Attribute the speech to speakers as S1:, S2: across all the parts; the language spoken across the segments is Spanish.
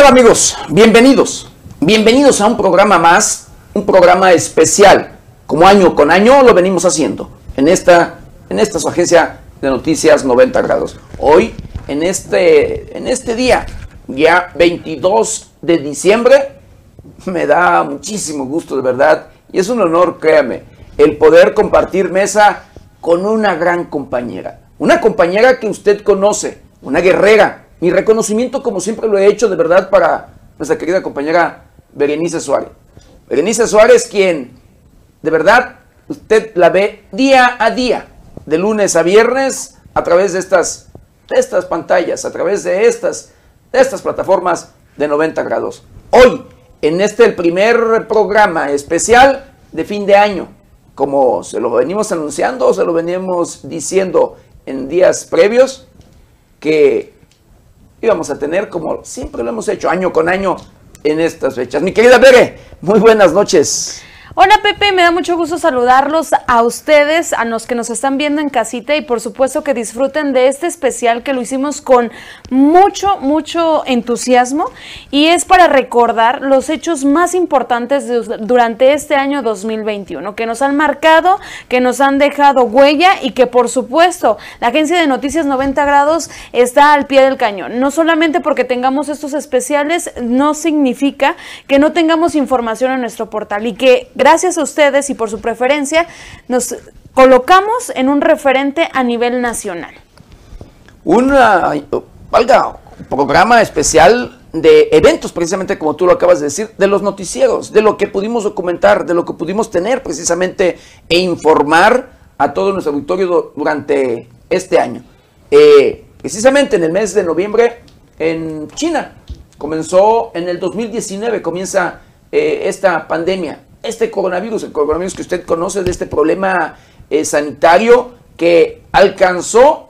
S1: ¿Qué tal amigos? Bienvenidos. Bienvenidos a un programa más, un programa especial. Como año con año lo venimos haciendo en esta, en esta su agencia de noticias 90 grados. Hoy, en este, en este día, ya 22 de diciembre, me da muchísimo gusto de verdad y es un honor, créame, el poder compartir mesa con una gran compañera. Una compañera que usted conoce, una guerrera, mi reconocimiento, como siempre lo he hecho, de verdad, para nuestra querida compañera Berenice Suárez. Berenice Suárez, quien de verdad usted la ve día a día, de lunes a viernes, a través de estas, estas pantallas, a través de estas, de estas plataformas de 90 grados. Hoy, en este el primer programa especial de fin de año, como se lo venimos anunciando, se lo venimos diciendo en días previos, que íbamos a tener, como siempre lo hemos hecho, año con año en estas fechas. Mi querida Bere, muy buenas noches.
S2: Hola Pepe, me da mucho gusto saludarlos a ustedes, a los que nos están viendo en casita y por supuesto que disfruten de este especial que lo hicimos con mucho, mucho entusiasmo y es para recordar los hechos más importantes durante este año 2021 que nos han marcado, que nos han dejado huella y que por supuesto la agencia de noticias 90 grados está al pie del cañón. No solamente porque tengamos estos especiales, no significa que no tengamos información en nuestro portal y que gracias a ustedes y por su preferencia, nos colocamos en un referente a nivel nacional.
S1: Un valga, programa especial de eventos, precisamente como tú lo acabas de decir, de los noticieros, de lo que pudimos documentar, de lo que pudimos tener precisamente e informar a todo nuestro auditorio durante este año. Eh, precisamente en el mes de noviembre en China, comenzó en el 2019, comienza eh, esta pandemia este coronavirus, el coronavirus que usted conoce de este problema eh, sanitario que alcanzó,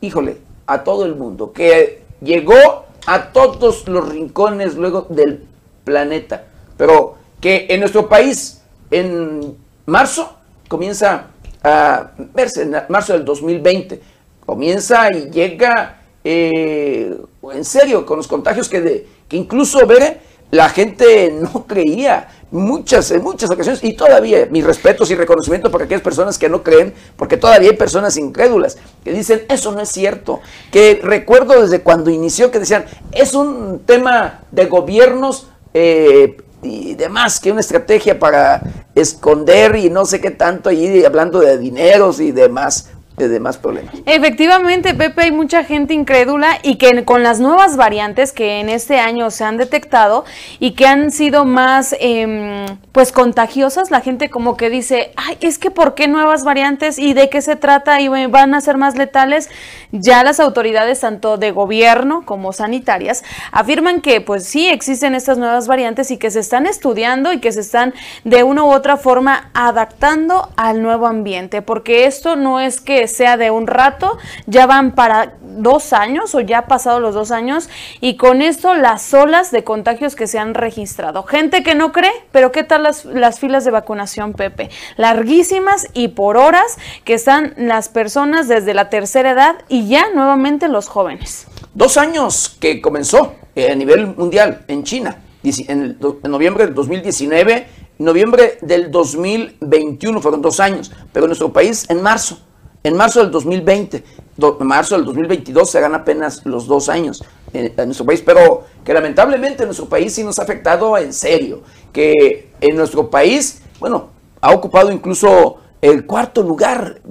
S1: híjole, a todo el mundo, que llegó a todos los rincones luego del planeta, pero que en nuestro país en marzo comienza a verse, en marzo del 2020, comienza y llega eh, en serio con los contagios que, de, que incluso ver la gente no creía muchas, en muchas ocasiones, y todavía mis respetos y reconocimiento para aquellas personas que no creen, porque todavía hay personas incrédulas que dicen, eso no es cierto, que recuerdo desde cuando inició que decían, es un tema de gobiernos eh, y demás, que una estrategia para esconder y no sé qué tanto, y hablando de dineros y demás de demás problemas.
S2: Efectivamente, Pepe, hay mucha gente incrédula y que con las nuevas variantes que en este año se han detectado y que han sido más em, pues contagiosas, la gente como que dice, ay, es que ¿por qué nuevas variantes y de qué se trata y van a ser más letales? Ya las autoridades, tanto de gobierno como sanitarias, afirman que pues sí existen estas nuevas variantes y que se están estudiando y que se están de una u otra forma adaptando al nuevo ambiente, porque esto no es que sea de un rato, ya van para dos años o ya ha pasado los dos años y con esto las olas de contagios que se han registrado. Gente que no cree, pero ¿qué tal las, las filas de vacunación, Pepe? Larguísimas y por horas que están las personas desde la tercera edad y ya nuevamente los jóvenes.
S1: Dos años que comenzó eh, a nivel mundial en China, en, en noviembre del 2019, noviembre del 2021, fueron dos años, pero en nuestro país en marzo. En marzo del 2020, en marzo del 2022 se ganan apenas los dos años en, nuestro país, pero que lamentablemente en nuestro país sí nos ha afectado en serio, que en nuestro país, bueno, ha ocupado incluso el cuarto lugar,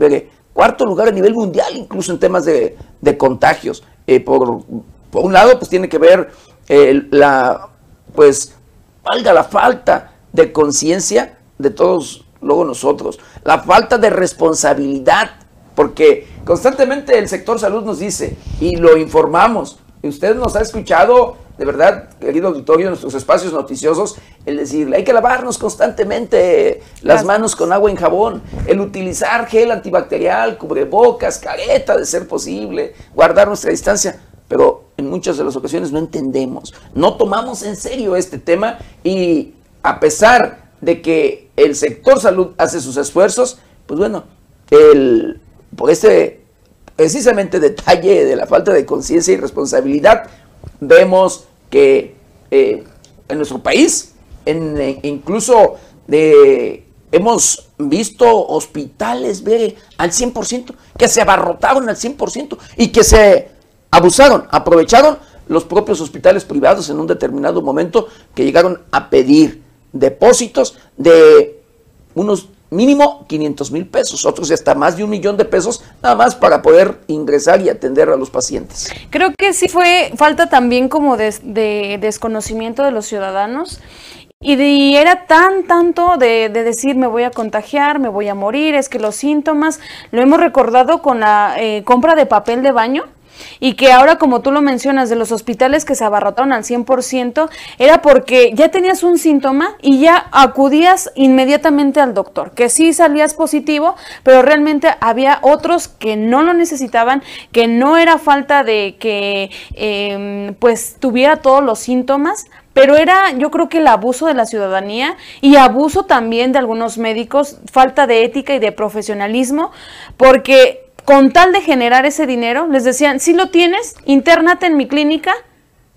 S1: cuarto lugar a nivel mundial, incluso en temas de, contagios. Eh, por, por, un lado, pues tiene que ver eh, la, pues, valga la falta de conciencia de todos luego nosotros, la falta de responsabilidad porque constantemente el sector salud nos dice y lo informamos. Y usted nos ha escuchado, de verdad, querido auditorio, en nuestros espacios noticiosos, el decirle, hay que lavarnos constantemente las manos con agua y jabón, el utilizar gel antibacterial, cubrebocas, careta de ser posible, guardar nuestra distancia. Pero en muchas de las ocasiones no entendemos, no tomamos en serio este tema y a pesar de que el sector salud hace sus esfuerzos, pues bueno, el por este precisamente detalle de la falta de conciencia y responsabilidad, vemos que eh, en nuestro país, en, eh, incluso hemos visto hospitales ve, al 100%, que se abarrotaron al 100% y que se abusaron, aprovecharon los propios hospitales privados en un determinado momento que llegaron a pedir depósitos de unos mínimo 500 mil pesos, otros hasta más de un millón de pesos, nada más para poder ingresar y atender a los pacientes.
S2: Creo que sí fue falta también como de, desconocimiento de los ciudadanos. Y, era tan, tanto de, decir me voy a contagiar, me voy a morir, es que los síntomas, lo hemos recordado con la eh, compra de papel de baño, y que ahora, como tú lo mencionas, de los hospitales que se abarrotaron al 100%, era porque ya tenías un síntoma y ya acudías inmediatamente al doctor, que sí salías positivo, pero realmente había otros que no lo necesitaban, que no era falta de que em, pues tuviera todos los síntomas, pero era yo creo que el abuso de la ciudadanía y abuso también de algunos médicos, falta de ética y de profesionalismo, porque con tal de generar ese dinero, les decían, si lo tienes, internate en mi clínica,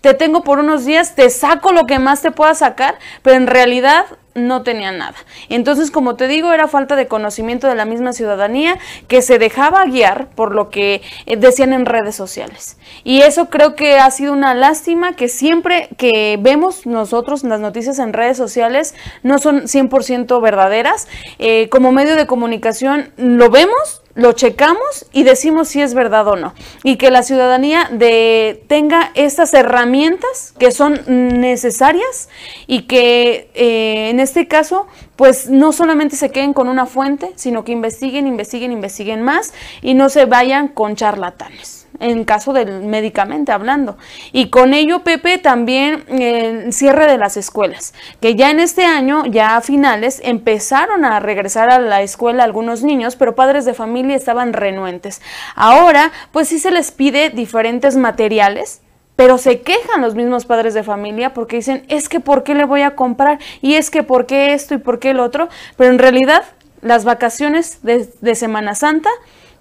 S2: te tengo por unos días, te saco lo que más te pueda sacar, pero en realidad no tenían nada. Entonces, como te digo, era falta de conocimiento de la misma ciudadanía que se dejaba guiar por lo que eh, decían en redes sociales. Y eso creo que ha sido una lástima que siempre que vemos nosotros las noticias en redes sociales no son 100% verdaderas. Eh, como medio de comunicación lo vemos, lo checamos y decimos si es verdad o no. Y que la ciudadanía de, tenga estas herramientas que son necesarias y que eh, en este caso, pues no solamente se queden con una fuente, sino que investiguen, investiguen, investiguen más y no se vayan con charlatanes en caso del medicamento hablando. Y con ello, Pepe, también el cierre de las escuelas, que ya en este año, ya a finales, empezaron a regresar a la escuela algunos niños, pero padres de familia estaban renuentes. Ahora, pues sí se les pide diferentes materiales, pero se quejan los mismos padres de familia porque dicen, es que ¿por qué le voy a comprar? Y es que ¿por qué esto y por qué el otro? Pero en realidad, las vacaciones de Semana Santa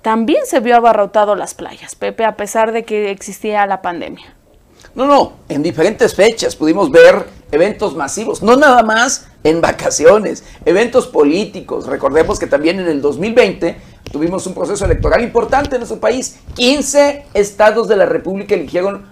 S2: también se vio abarrotado las playas, Pepe, a pesar de que existía la pandemia.
S1: No, no, en diferentes fechas pudimos ver eventos masivos, no nada más en vacaciones, eventos políticos. Recordemos que también en el 2020 tuvimos un proceso electoral importante en nuestro país. 15 estados de la República eligieron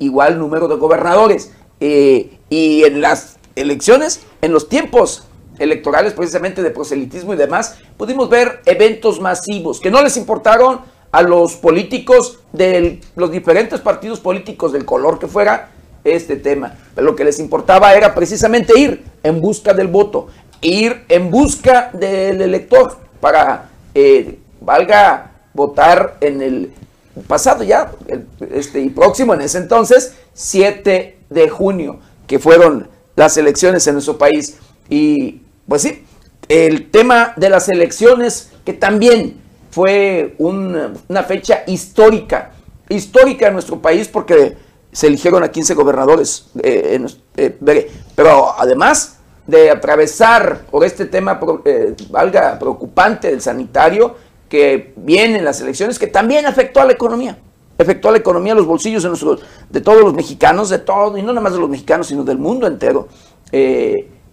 S1: igual número de gobernadores. Eh, y en las elecciones, en los tiempos electorales precisamente de proselitismo y demás, pudimos ver eventos masivos que no les importaron a los políticos de los diferentes partidos políticos del color que fuera este tema. Lo que les importaba era precisamente ir en busca del voto, ir en busca del elector para, eh, valga, votar en el pasado ya, este, y próximo en ese entonces, 7 de junio, que fueron las elecciones en nuestro país. Y pues sí, el tema de las elecciones, que también fue una fecha histórica, histórica en nuestro país porque se eligieron a 15 gobernadores, eh, eh, pero además de atravesar por este tema, eh, valga, preocupante del sanitario, que viene en las elecciones, que también afectó a la economía, afectó a la economía, los bolsillos de, de todos los mexicanos, de todo, y no nada más de los mexicanos, sino del mundo entero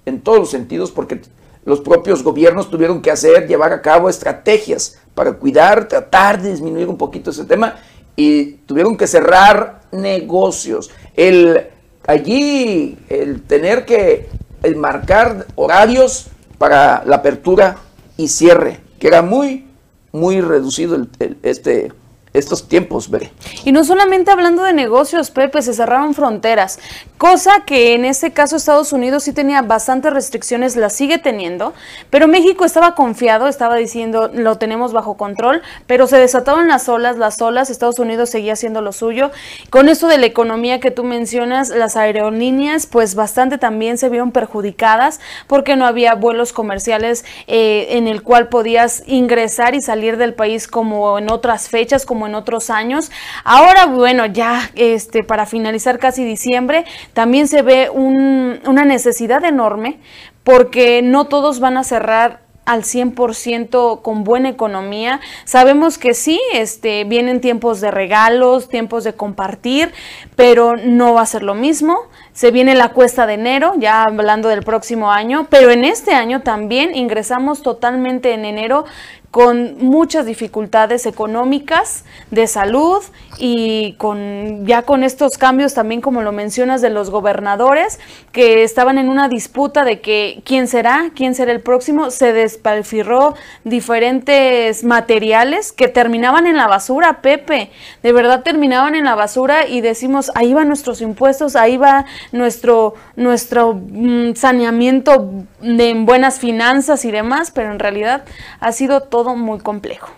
S1: en todos los sentidos, porque los propios gobiernos tuvieron que hacer, llevar a cabo estrategias para cuidar, tratar de disminuir un poquito ese tema y tuvieron que cerrar negocios. El, allí el tener que marcar horarios para la apertura y cierre, que era muy, muy reducido el, este, estos tiempos, ve.
S2: Y no solamente hablando de negocios, Pepe, se cerraron fronteras, cosa que en este caso Estados Unidos sí tenía bastantes restricciones, las sigue teniendo, pero México estaba confiado, estaba diciendo lo tenemos bajo control, pero se desataron las olas, las olas, Estados Unidos seguía haciendo lo suyo. Con eso de la economía que tú mencionas, las aerolíneas pues bastante también se vieron perjudicadas porque no había vuelos comerciales eh, en el cual podías ingresar y salir del país como en otras fechas, como en otros años. Ahora, bueno, ya este, para finalizar casi diciembre, también se ve una necesidad enorme porque no todos van a cerrar al 100% con buena economía. Sabemos que sí, este, vienen tiempos de regalos, tiempos de compartir, pero no va a ser lo mismo. Se viene la cuesta de enero, ya hablando del próximo año, pero en este año también ingresamos totalmente en enero con muchas dificultades económicas, de salud y con ya con estos cambios también como lo mencionas de los gobernadores que estaban en una disputa de que quién será, quién será el próximo, se despalfirró diferentes materiales que terminaban en la basura, Pepe, de verdad terminaban en la basura y decimos, ahí van nuestros impuestos, ahí va nuestro nuestro mm, saneamiento de buenas finanzas y demás, pero en realidad ha sido todo muy complejo.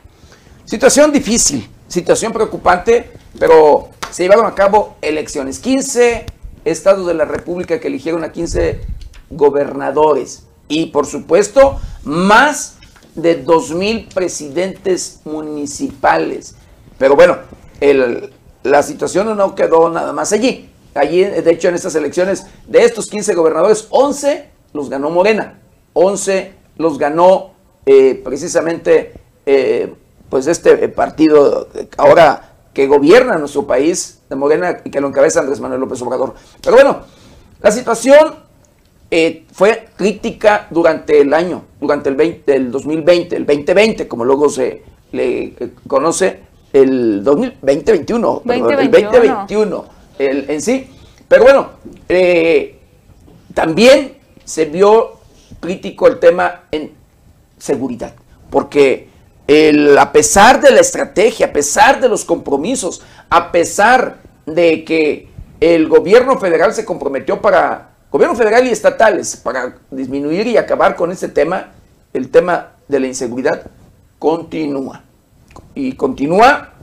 S1: Situación difícil, situación preocupante, pero se llevaron a cabo elecciones. 15 estados de la República que eligieron a 15 gobernadores y por supuesto más de 2.000 presidentes municipales. Pero bueno, la situación no quedó nada más allí. Allí, de hecho, en estas elecciones, de estos 15 gobernadores, 11 los ganó Morena, 11 los ganó eh, precisamente eh, pues este partido ahora que gobierna nuestro país de Morena y que lo encabeza Andrés Manuel López Obrador. Pero bueno, la situación eh, fue crítica durante el año, durante el, 20, el 2020, el 2020, como luego se le conoce, el 2021, el 2021 el, en sí. Pero bueno, también se vio crítico el tema en seguridad. Porque a pesar de la estrategia, a pesar de los compromisos, a pesar de que el gobierno federal se comprometió para, gobierno federal y estatales, para disminuir y acabar con este tema, el tema de la inseguridad continúa. Y continúa,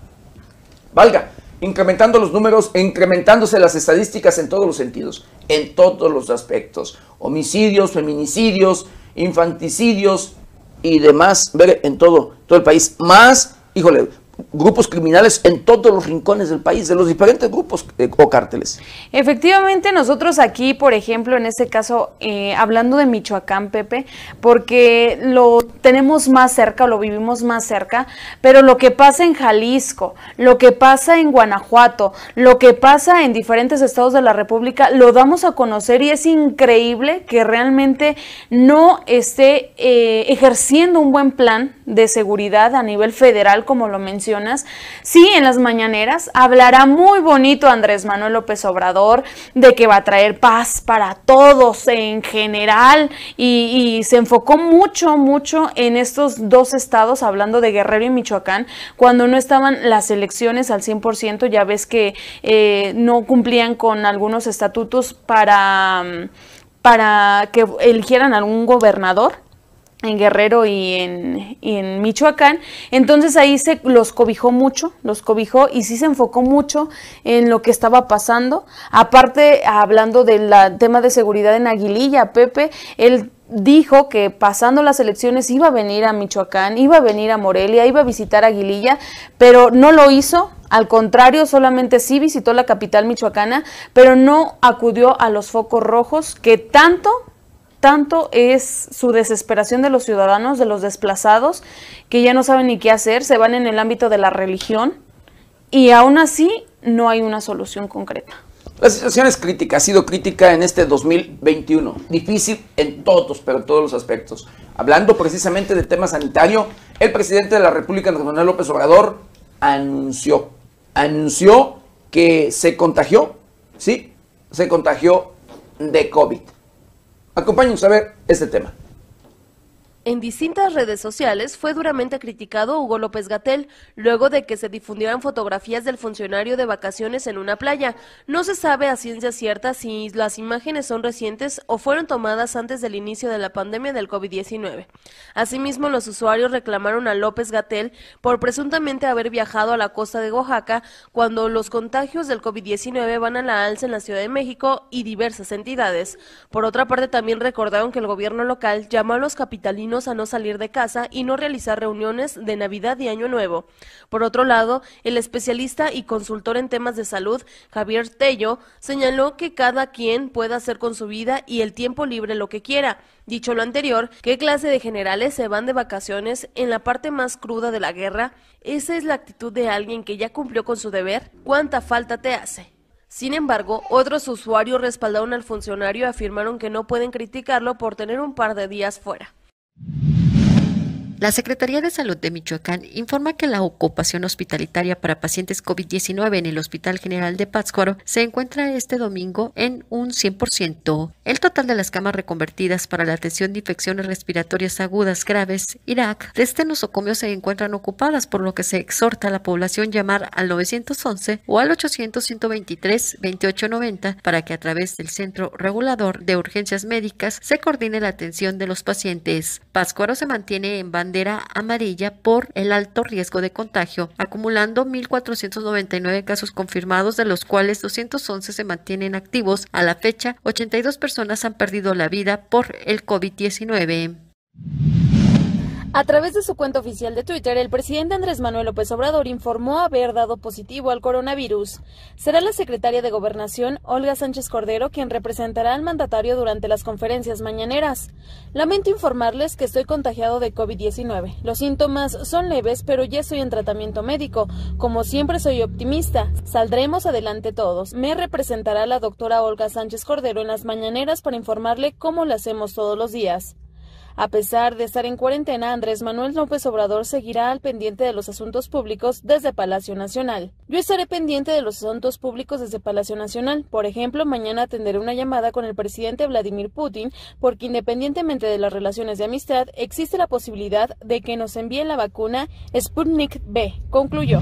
S1: valga, incrementando los números, incrementándose las estadísticas en todos los sentidos, en todos los aspectos. Homicidios, feminicidios, infanticidios, y demás, ver en todo, todo el país. Más, híjole, grupos criminales en todos los rincones del país, de los diferentes grupos eh, o cárteles.
S2: Efectivamente, nosotros aquí, por ejemplo, en este caso, eh, hablando de Michoacán, Pepe, porque lo tenemos más cerca, lo vivimos más cerca, pero lo que pasa en Jalisco, lo que pasa en Guanajuato, lo que pasa en diferentes estados de la República, lo damos a conocer y es increíble que realmente no esté eh, ejerciendo un buen plan de seguridad a nivel federal, como lo mencioné sí, en las mañaneras hablará muy bonito Andrés Manuel López Obrador de que va a traer paz para todos en general y, se enfocó mucho, mucho en estos dos estados, hablando de Guerrero y Michoacán, cuando no estaban las elecciones al 100%, ya ves que eh, no cumplían con algunos estatutos para, para que eligieran algún gobernador en Guerrero y en, Michoacán. Entonces ahí se los cobijó mucho, los cobijó y sí se enfocó mucho en lo que estaba pasando. Aparte, hablando del tema de seguridad en Aguililla, Pepe, él dijo que pasando las elecciones iba a venir a Michoacán, iba a venir a Morelia, iba a visitar Aguililla, pero no lo hizo. Al contrario, solamente sí visitó la capital michoacana, pero no acudió a los focos rojos que tanto tanto es su desesperación de los ciudadanos, de los desplazados, que ya no saben ni qué hacer, se van en el ámbito de la religión y aún así no hay una solución concreta.
S1: La situación es crítica, ha sido crítica en este 2021, difícil en todos, pero en todos los aspectos. Hablando precisamente del tema sanitario, el presidente de la República, Andrés Manuel López Obrador, anunció, anunció que se contagió, sí, se contagió de COVID. Acompáñenos a ver este tema.
S3: En distintas redes sociales fue duramente criticado Hugo López Gatel luego de que se difundieran fotografías del funcionario de vacaciones en una playa. No se sabe a ciencia cierta si las imágenes son recientes o fueron tomadas antes del inicio de la pandemia del COVID-19. Asimismo, los usuarios reclamaron a López Gatel por presuntamente haber viajado a la costa de Oaxaca cuando los contagios del COVID-19 van a la alza en la Ciudad de México y diversas entidades. Por otra parte, también recordaron que el gobierno local llamó a los capitalinos a no salir de casa y no realizar reuniones de Navidad y Año Nuevo. Por otro lado, el especialista y consultor en temas de salud, Javier Tello, señaló que cada quien pueda hacer con su vida y el tiempo libre lo que quiera. Dicho lo anterior, ¿qué clase de generales se van de vacaciones en la parte más cruda de la guerra? ¿Esa es la actitud de alguien que ya cumplió con su deber? ¿Cuánta falta te hace? Sin embargo, otros usuarios respaldaron al funcionario y afirmaron que no pueden criticarlo por tener un par de días fuera.
S4: La Secretaría de Salud de Michoacán informa que la ocupación hospitalitaria para pacientes COVID-19 en el Hospital General de Pátzcuaro se encuentra este domingo en un 100%. El total de las camas reconvertidas para la atención de infecciones respiratorias agudas graves, Irak, de este nosocomio se encuentran ocupadas, por lo que se exhorta a la población llamar al 911 o al 800-123-2890 para que a través del Centro Regulador de Urgencias Médicas se coordine la atención de los pacientes. Pátzcuaro se mantiene en banda bandera amarilla por el alto riesgo de contagio, acumulando 1.499 casos confirmados, de los cuales 211 se mantienen activos. A la fecha, 82 personas han perdido la vida por el COVID-19.
S2: A través de su cuenta oficial de Twitter, el presidente Andrés Manuel López Obrador informó haber dado positivo al coronavirus. Será la secretaria de Gobernación, Olga Sánchez Cordero, quien representará al mandatario durante las conferencias mañaneras. Lamento informarles que estoy contagiado de COVID-19. Los síntomas son leves, pero ya estoy en tratamiento médico. Como siempre soy optimista. Saldremos adelante todos. Me representará la doctora Olga Sánchez Cordero en las mañaneras para informarle cómo lo hacemos todos los días. A pesar de estar en cuarentena, Andrés Manuel López Obrador seguirá al pendiente de los asuntos públicos desde Palacio Nacional. Yo estaré pendiente de los asuntos públicos desde Palacio Nacional. Por ejemplo, mañana atenderé una llamada con el presidente Vladimir Putin porque independientemente de las relaciones de amistad, existe la posibilidad de que nos envíen la vacuna Sputnik B, concluyó.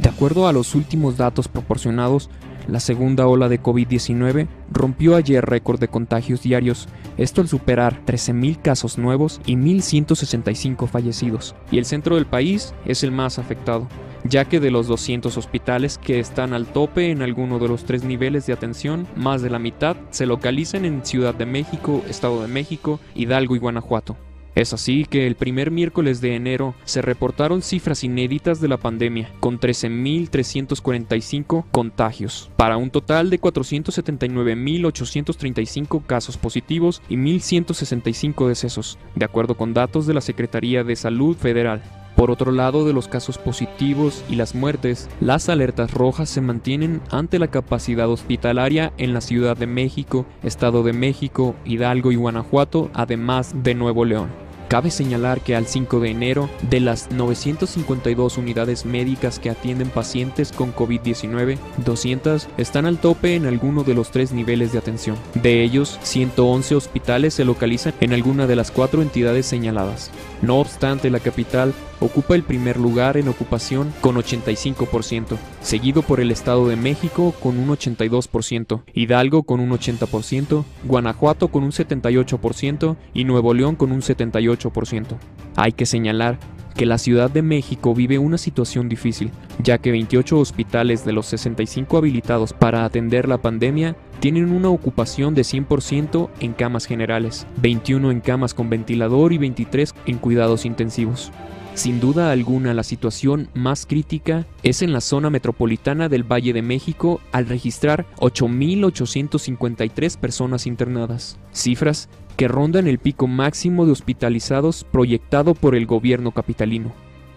S5: De acuerdo a los últimos datos proporcionados, la segunda ola de COVID-19 rompió ayer récord de contagios diarios, esto al superar 13.000 casos nuevos y 1.165 fallecidos. Y el centro del país es el más afectado, ya que de los 200 hospitales que están al tope en alguno de los tres niveles de atención, más de la mitad se localizan en Ciudad de México, Estado de México, Hidalgo y Guanajuato. Es así que el primer miércoles de enero se reportaron cifras inéditas de la pandemia, con 13.345 contagios, para un total de 479.835 casos positivos y 1.165 decesos, de acuerdo con datos de la Secretaría de Salud Federal. Por otro lado de los casos positivos y las muertes, las alertas rojas se mantienen ante la capacidad hospitalaria en la Ciudad de México, Estado de México, Hidalgo y Guanajuato, además de Nuevo León. Cabe señalar que al 5 de enero, de las 952 unidades médicas que atienden pacientes con COVID-19, 200 están al tope en alguno de los tres niveles de atención. De ellos, 111 hospitales se localizan en alguna de las cuatro entidades señaladas. No obstante, la capital ocupa el primer lugar en ocupación con 85%, seguido por el Estado de México con un 82%, Hidalgo con un 80%, Guanajuato con un 78% y Nuevo León con un 78%. Hay que señalar que la Ciudad de México vive una situación difícil, ya que 28 hospitales de los 65 habilitados para atender la pandemia tienen una ocupación de 100% en camas generales, 21 en camas con ventilador y 23 en cuidados intensivos. Sin duda alguna, la situación más crítica es en la zona metropolitana del Valle de México al registrar 8.853 personas internadas, cifras que rondan el pico máximo de hospitalizados proyectado por el gobierno capitalino.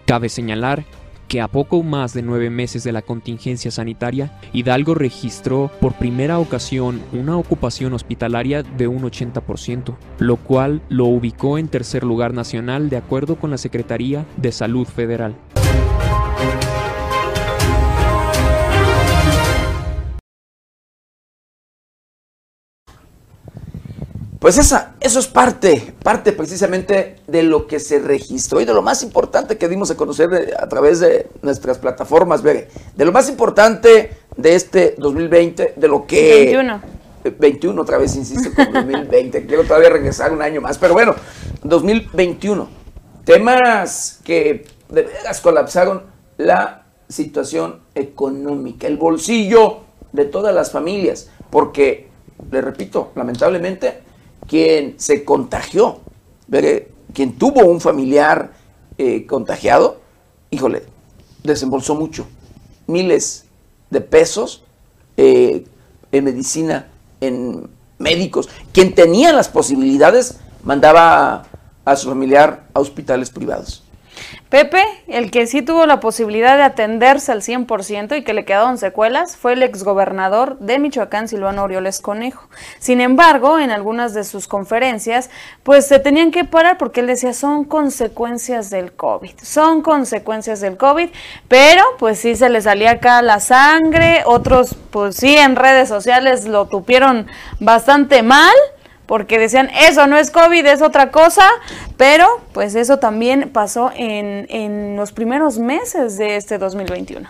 S5: Cabe señalar que a poco más de nueve meses de la contingencia sanitaria, Hidalgo registró por primera ocasión una ocupación hospitalaria de un 80%, lo cual lo ubicó en tercer lugar nacional de acuerdo con la Secretaría de Salud Federal.
S1: Pues esa, eso es parte, parte precisamente de lo que se registró y de lo más importante que dimos a conocer a través de nuestras plataformas, de lo más importante de este 2020, de lo que...
S2: 21.
S1: 21 otra vez, insisto, con 2020. Quiero todavía regresar un año más, pero bueno, 2021. Temas que de veras colapsaron la situación económica, el bolsillo de todas las familias, porque, le repito, lamentablemente, quien se contagió quien tuvo un familiar eh, contagiado, híjole, desembolsó mucho, miles de pesos eh, en medicina, en médicos. Quien tenía las posibilidades mandaba a su familiar a hospitales privados.
S2: Pepe, el que sí tuvo la posibilidad de atenderse al 100% y que le quedaron secuelas, fue el exgobernador de Michoacán, Silvano Orioles Conejo. Sin embargo, en algunas de sus conferencias, pues se tenían que parar porque él decía, son consecuencias del COVID, son consecuencias del COVID, pero pues sí se le salía acá la sangre, otros pues sí en redes sociales lo tupieron bastante mal porque decían, eso no es COVID, es otra cosa, pero pues eso también pasó en, en los primeros meses de este 2021.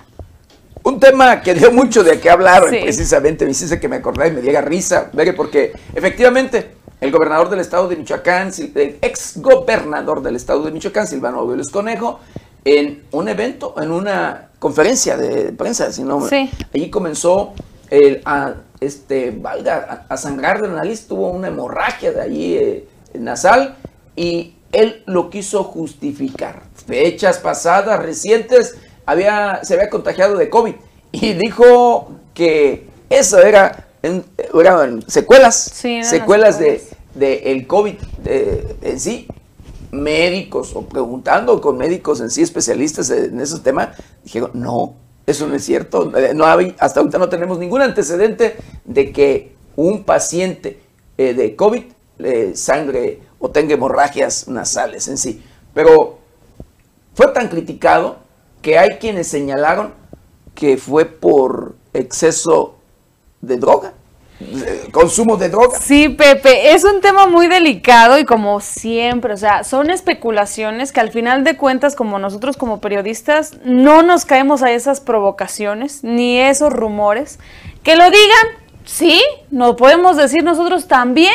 S1: Un tema que dio mucho de qué hablar, precisamente, me hiciste que me acordara y me diera risa, porque efectivamente el gobernador del estado de Michoacán, el ex gobernador del estado de Michoacán, Silvano Vélez Conejo, en un evento, en una conferencia de prensa, si no, allí comenzó el, a este, valga, a, sangrar de la nariz, tuvo una hemorragia de allí eh, nasal y él lo quiso justificar. Fechas pasadas, recientes, había, se había contagiado de COVID y dijo que eso era, eran secuelas, secuelas de, de, el COVID en sí. Médicos o preguntando con médicos en sí, especialistas en esos temas, dijeron, no, eso no es cierto. Eh, no hasta ahorita no tenemos ningún antecedente de que un paciente eh, de COVID eh, sangre o tenga hemorragias nasales en sí. Pero fue tan criticado que hay quienes señalaron que fue por exceso de droga consumo de drogas.
S2: Sí, Pepe, es un tema muy delicado y como siempre, o sea, son especulaciones que al final de cuentas, como nosotros como periodistas, no nos caemos a esas provocaciones ni esos rumores. Que lo digan, sí, no podemos decir nosotros también,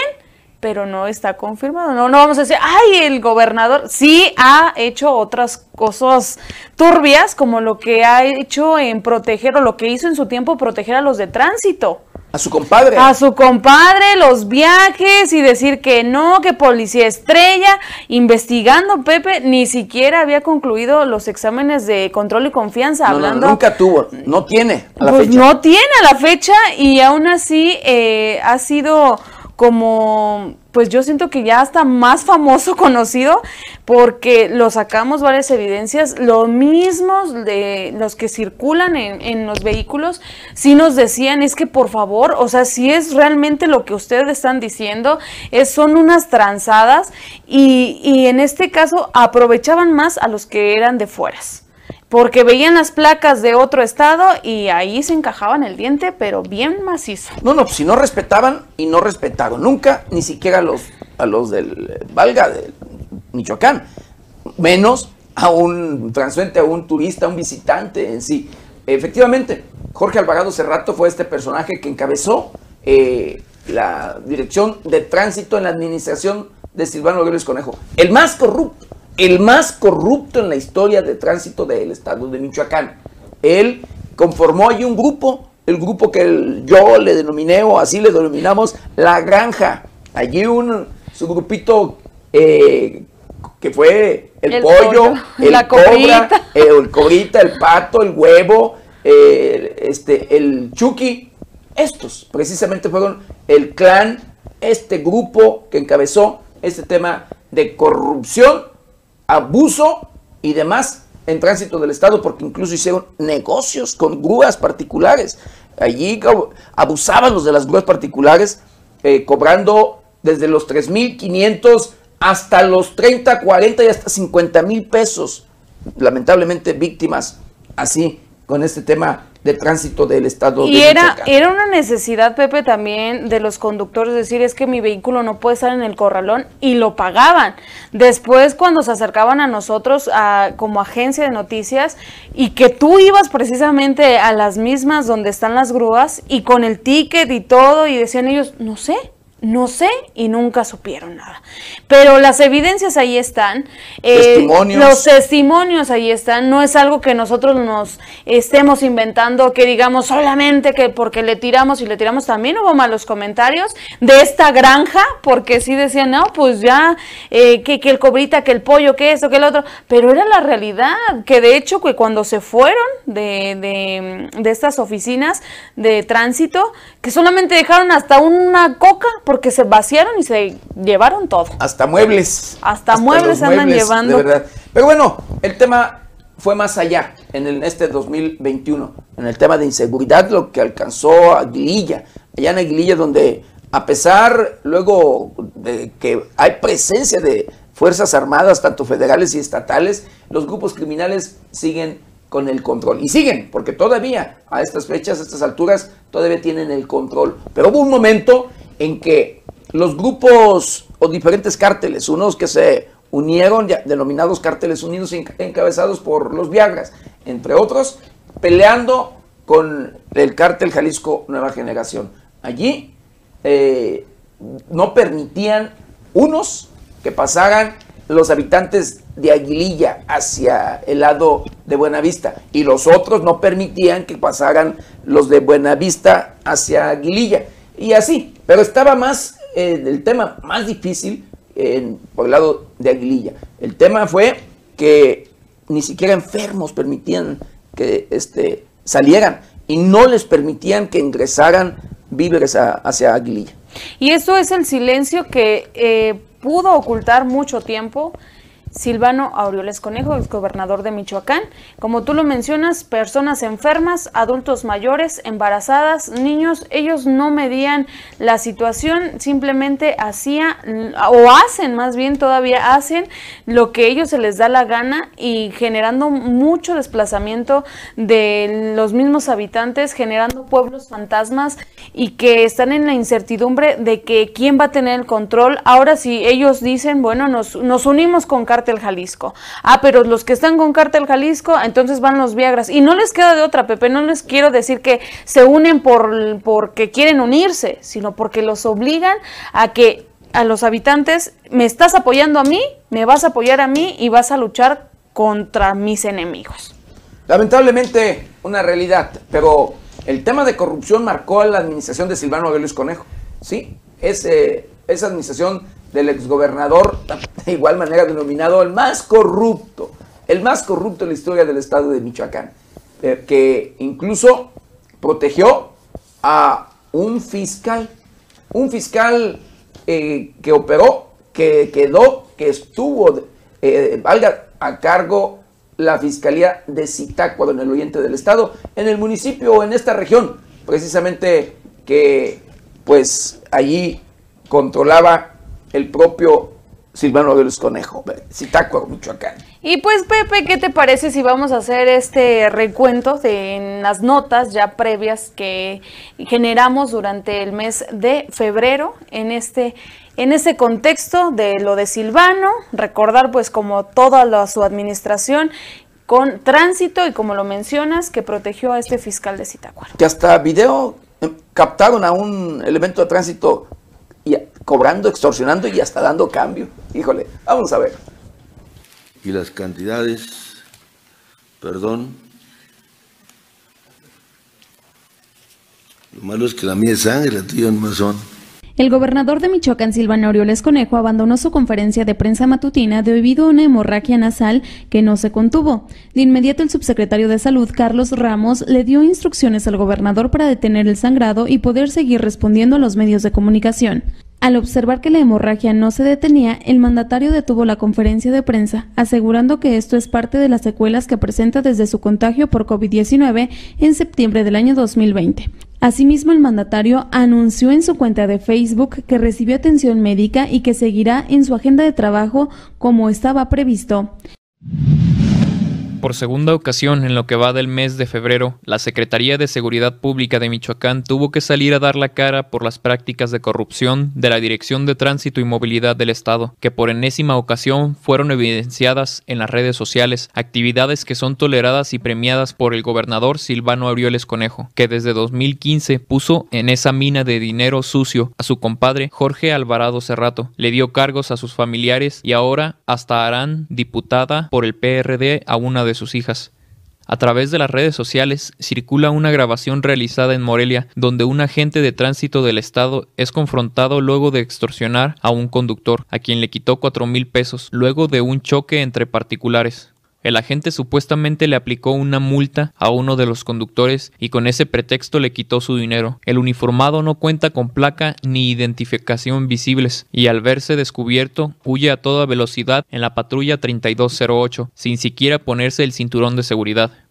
S2: pero no está confirmado. No, no vamos a decir, ay, el gobernador sí ha hecho otras cosas turbias, como lo que ha hecho en proteger o lo que hizo en su tiempo proteger a los de tránsito.
S1: A su compadre.
S2: A su compadre, los viajes y decir que no, que policía estrella, investigando, Pepe, ni siquiera había concluido los exámenes de control y confianza. hablando,
S1: nunca tuvo, no tiene
S2: a la pues No tiene a la fecha y aún así eh, ha sido como, pues yo siento que ya está más famoso, conocido, porque lo sacamos varias evidencias, lo mismos de los que circulan en, en, los vehículos, sí nos decían, es que por favor, o sea, si es realmente lo que ustedes están diciendo, son unas tranzadas y, y en este caso aprovechaban más a los que eran de fueras porque veían las placas de otro estado y ahí se encajaban el diente, pero bien macizo.
S1: No, no, si no respetaban y no respetaron nunca, ni siquiera a los, a los del Valga, de Michoacán, menos a un transuente, a un turista, a un visitante en sí. Efectivamente, Jorge Alvarado Cerrato fue este personaje que encabezó eh, la dirección de tránsito en la administración de Silvano Gómez Conejo, el más corrupto el más corrupto en la historia de tránsito del estado de Michoacán. Él conformó ahí un grupo, el grupo que yo le denominé, o así le denominamos, La Granja. Allí un, su grupito eh, que fue el, pollo, el la cobra, eh, el cobrita, el pato, el huevo, eh, este, el chuki. Estos precisamente fueron el clan, este grupo que encabezó este tema de corrupción abuso y demás en tránsito del Estado, porque incluso hicieron negocios con grúas particulares. Allí abusaban los de las grúas particulares, eh, cobrando desde los 3.500 hasta los 30, 40 y hasta 50 mil pesos. Lamentablemente víctimas así con este tema de tránsito del estado
S2: y era era una necesidad Pepe también de los conductores decir es que mi vehículo no puede estar en el corralón y lo pagaban. Después cuando se acercaban a nosotros como agencia de noticias y que tú ibas precisamente a las mismas donde están las grúas y con el ticket y todo y decían ellos no sé No sé y nunca supieron nada. Pero las evidencias ahí están.
S1: Eh, testimonios.
S2: Los testimonios ahí están. No es algo que nosotros nos estemos inventando, que digamos solamente que porque le tiramos y le tiramos también hubo malos comentarios de esta granja, porque sí decían, no, pues ya, eh, que, que, el cobrita, que el pollo, que esto, que el otro. Pero era la realidad, que de hecho que cuando se fueron de, de, de estas oficinas de tránsito, que solamente dejaron hasta una coca porque se vaciaron y se llevaron todo.
S1: Hasta muebles.
S2: Hasta, muebles se andan llevando.
S1: De verdad. Pero bueno, el tema fue más allá en el, este 2021, en el tema de inseguridad, lo que alcanzó Aguililla, allá en Aguililla donde a pesar luego de que hay presencia de Fuerzas Armadas, tanto federales y estatales, los grupos criminales siguen con el control. Y siguen, porque todavía a estas fechas, a estas alturas, todavía tienen el control. Pero hubo un momento en que los grupos o diferentes cárteles, unos que se unieron, denominados cárteles unidos encabezados por los Viagras, entre otros, peleando con el cártel Jalisco Nueva Generación. Allí eh, no permitían unos que pasaran los habitantes de Aguililla hacia el lado de Buenavista y los otros no permitían que pasaran los de Buenavista hacia Aguililla y así, pero estaba más eh, el tema más difícil por el lado de Aguililla. El tema fue que ni siquiera enfermos permitían que este, salieran y no les permitían que ingresaran víveres hacia Aguililla.
S2: Y eso es el silencio que eh, pudo ocultar mucho tiempo Silvano Aureoles Conejo, ex gobernador de Michoacán. Como tú lo mencionas, personas enfermas, adultos mayores, embarazadas, niños, ellos no medían la situación, simplemente hacían o hacen, más bien todavía hacen lo que ellos se les da la gana y generando mucho desplazamiento de los mismos habitantes, generando pueblos fantasmas y que están en la incertidumbre de que quién va a tener el control. Ahora si ellos dicen, bueno, nos, nos unimos con Cártel Jalisco. Ah, pero los que están con Cártel Jalisco, entonces van los Viagras. Y no les queda de otra, Pepe, no les quiero decir que se unen por, porque quieren unirse, sino porque los obligan a que a los habitantes, me estás apoyando a mí, me vas a apoyar a mí y vas a luchar contra mis enemigos.
S1: Lamentablemente, una realidad, pero el tema de corrupción marcó a la administración de Silvano Luis Conejo. Sí, esa administración del exgobernador, de igual manera denominado el más corrupto, el más corrupto en la historia del estado de Michoacán, eh, que incluso protegió a un fiscal, un fiscal eh, que operó, que quedó, que estuvo, eh, valga, a cargo la Fiscalía de Zitácuaro en el oriente del estado, en el municipio, en esta región, precisamente que pues allí controlaba el propio Silvano Vélez Conejo, Zitácuaro, Michoacán.
S2: Y pues Pepe, ¿qué te parece si vamos a hacer este recuento de las notas ya previas que generamos durante el mes de febrero en este en ese contexto de lo de Silvano, recordar pues como toda su administración con tránsito y como lo mencionas, que protegió a este fiscal de Zitácuaro.
S1: Que hasta video eh, captaron a un elemento de tránsito y cobrando, extorsionando y hasta dando cambio. Híjole, vamos a ver.
S6: Y las cantidades, perdón, lo malo es que la mía es sangre, la tuya no son.
S7: El gobernador de Michoacán, Silvano Orioles Conejo, abandonó su conferencia de prensa matutina debido a una hemorragia nasal que no se contuvo. De inmediato, el subsecretario de Salud, Carlos Ramos, le dio instrucciones al gobernador para detener el sangrado y poder seguir respondiendo a los medios de comunicación. Al observar que la hemorragia no se detenía, el mandatario detuvo la conferencia de prensa, asegurando que esto es parte de las secuelas que presenta desde su contagio por COVID-19 en septiembre del año 2020. Asimismo, el mandatario anunció en su cuenta de Facebook que recibió atención médica y que seguirá en su agenda de trabajo como estaba previsto.
S5: Por segunda ocasión en lo que va del mes de febrero, la Secretaría de Seguridad Pública de Michoacán tuvo que salir a dar la cara por las prácticas de corrupción de la Dirección de Tránsito y Movilidad del Estado, que por enésima ocasión fueron evidenciadas en las redes sociales, actividades que son toleradas y premiadas por el gobernador Silvano Aureoles Conejo, que desde 2015 puso en esa mina de dinero sucio a su compadre Jorge Alvarado Cerrato, le dio cargos a sus familiares y ahora hasta harán diputada por el PRD a una de sus hijas. A través de las redes sociales circula una grabación realizada en Morelia donde un agente de tránsito del estado es confrontado luego de extorsionar a un conductor, a quien le quitó cuatro mil pesos, luego de un choque entre particulares. El agente supuestamente le aplicó una multa a uno de los conductores y con ese pretexto le quitó su dinero. El uniformado no cuenta con placa ni identificación visibles y al verse descubierto huye a toda velocidad en la patrulla 3208 sin siquiera ponerse el cinturón de seguridad.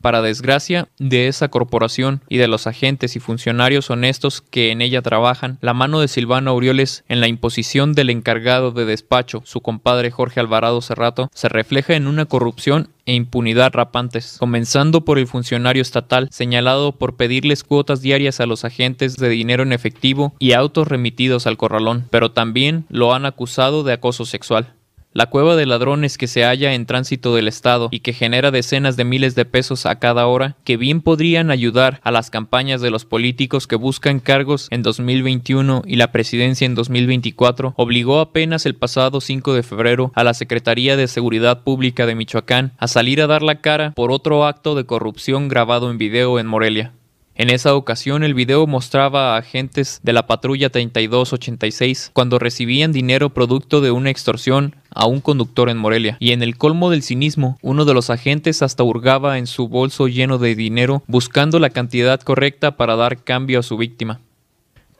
S5: Para desgracia de esa corporación y de los agentes y funcionarios honestos que en ella trabajan, la mano de Silvano Aureoles en la imposición del encargado de despacho, su compadre Jorge Alvarado Cerrato, se refleja en una corrupción e impunidad rapantes, comenzando por el funcionario estatal señalado por pedirles cuotas diarias a los agentes de dinero en efectivo y autos remitidos al corralón, pero también lo han acusado de acoso sexual. La cueva de ladrones que se halla en tránsito del Estado y que genera decenas de miles de pesos a cada hora, que bien podrían ayudar a las campañas de los políticos que buscan cargos en 2021 y la presidencia en 2024, obligó apenas el pasado 5 de febrero a la Secretaría de Seguridad Pública de Michoacán a salir a dar la cara por otro acto de corrupción grabado en video en Morelia. En esa ocasión el video mostraba a agentes de la patrulla 3286 cuando recibían dinero producto de una extorsión a un conductor en Morelia. Y en el colmo del cinismo, uno de los agentes hasta hurgaba en su bolso lleno de dinero buscando la cantidad correcta para dar cambio a su víctima.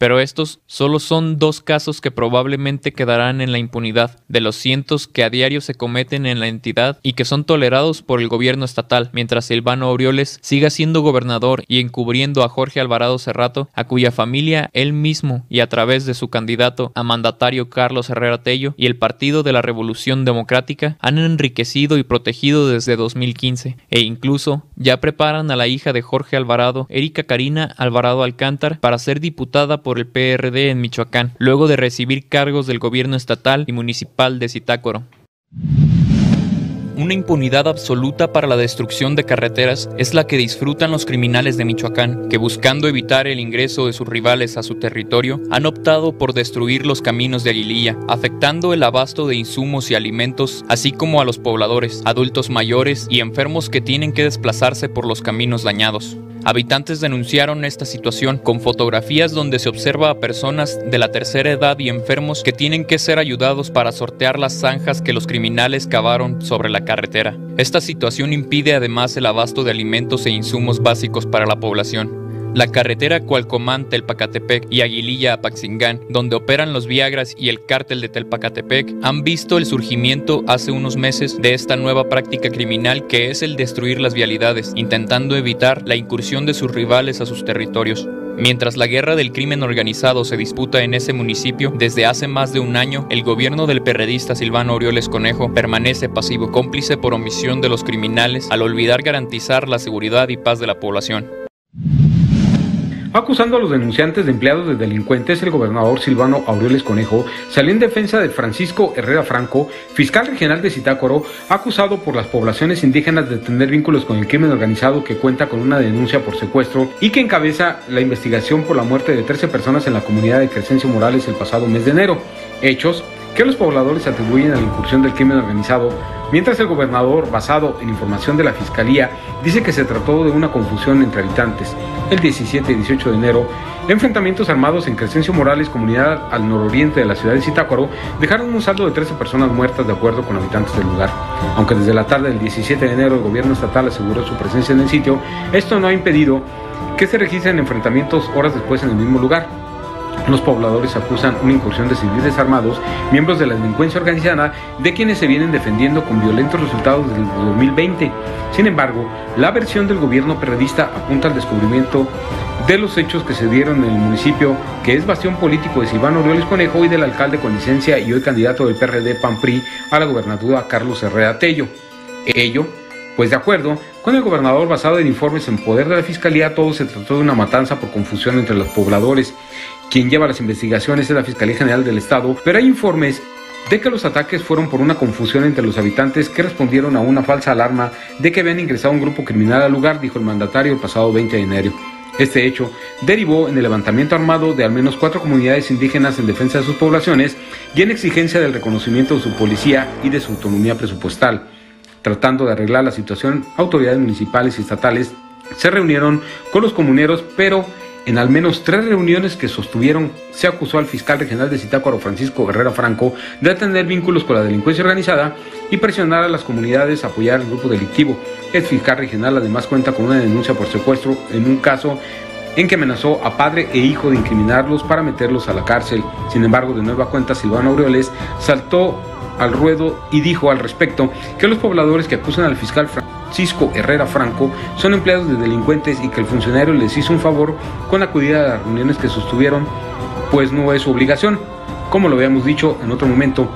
S5: Pero estos solo son dos casos que probablemente quedarán en la impunidad de los cientos que a diario se cometen en la entidad y que son tolerados por el gobierno estatal, mientras Silvano Aureoles siga siendo gobernador y encubriendo a Jorge Alvarado Cerrato, a cuya familia él mismo y a través de su candidato a mandatario Carlos Herrera Tello y el Partido de la Revolución Democrática han enriquecido y protegido desde 2015 e incluso ya preparan a la hija de Jorge Alvarado, Erika Karina Alvarado Alcántar, para ser diputada por por el PRD en Michoacán, luego de recibir cargos del gobierno estatal y municipal de Zitácoro. Una impunidad absoluta para la destrucción de carreteras es la que disfrutan los criminales de Michoacán, que buscando evitar el ingreso de sus rivales a su territorio, han optado por destruir los caminos de Aguililla, afectando el abasto de insumos y alimentos, así como a los pobladores, adultos mayores y enfermos que tienen que desplazarse por los caminos dañados. Habitantes denunciaron esta situación con fotografías donde se observa a personas de la tercera edad y enfermos que tienen que ser ayudados para sortear las zanjas que los criminales cavaron sobre la carretera. Esta situación impide además el abasto de alimentos e insumos básicos para la población. La carretera Cualcomán, Telpacatepec y Aguililla Apaxingán, donde operan los Viagras y el cártel de Telpacatepec, han visto el surgimiento hace unos meses de esta nueva práctica criminal que es el destruir las vialidades, intentando evitar la incursión de sus rivales a sus territorios. Mientras la guerra del crimen organizado se disputa en ese municipio, desde hace más de un año, el gobierno del perredista Silvano Orioles Conejo permanece pasivo, cómplice por omisión de los criminales al olvidar garantizar la seguridad y paz de la población.
S8: Acusando a los denunciantes de empleados de delincuentes, el gobernador Silvano Aureoles Conejo salió en defensa de Francisco Herrera Franco, fiscal regional de Zitácoro, acusado por las poblaciones indígenas de tener vínculos con el crimen organizado que cuenta con una denuncia por secuestro y que encabeza la investigación por la muerte de 13 personas en la comunidad de Crescencio Morales el pasado mes de enero. Hechos que los pobladores atribuyen a la incursión del crimen organizado, mientras el gobernador, basado en información de la Fiscalía, dice que se trató de una confusión entre habitantes. El 17 y 18 de enero, enfrentamientos armados en Crescencio Morales, comunidad al nororiente de la ciudad de Zitácuaro, dejaron un saldo de 13 personas muertas de acuerdo con habitantes del lugar. Aunque desde la tarde del 17 de enero el gobierno estatal aseguró su presencia en el sitio, esto no ha impedido que se registren enfrentamientos horas después en el mismo lugar. Los pobladores acusan una incursión de civiles armados, miembros de la delincuencia organizada, de quienes se vienen defendiendo con violentos resultados desde el 2020. Sin embargo, la versión del gobierno periodista apunta al descubrimiento de los hechos que se dieron en el municipio, que es bastión político de Silvano Orioles Conejo y del alcalde con licencia y hoy candidato del PRD PAN-PRI a la gobernatura Carlos Herrera Tello. Ello
S9: Pues de acuerdo con el gobernador basado en informes en poder de la Fiscalía, todo se trató de una matanza por confusión entre los pobladores. Quien lleva las investigaciones es la Fiscalía General del Estado, pero hay informes de que los ataques fueron por una confusión entre los habitantes que respondieron a una falsa alarma de que habían ingresado un grupo criminal al lugar, dijo el mandatario el pasado 20 de enero. Este hecho derivó en el levantamiento armado de al menos cuatro comunidades indígenas en defensa de sus poblaciones y en exigencia del reconocimiento de su policía y de su autonomía presupuestal. Tratando de arreglar la situación, autoridades municipales y estatales se reunieron con los comuneros, pero en al menos tres reuniones que sostuvieron, se acusó al fiscal regional de Zitácuaro, Francisco Herrera Franco, de tener vínculos con la delincuencia organizada y presionar a las comunidades a apoyar al grupo delictivo. El fiscal regional además cuenta con una denuncia por secuestro en un caso en que amenazó a padre e hijo de incriminarlos para meterlos a la cárcel. Sin embargo, de nueva cuenta, Silvano Aureoles saltó al ruedo y dijo al respecto que los pobladores que acusan al fiscal Francisco Herrera Franco son empleados de delincuentes y que el funcionario les hizo un favor con acudir a las reuniones que sostuvieron, pues no es su obligación. Como lo habíamos dicho en otro momento,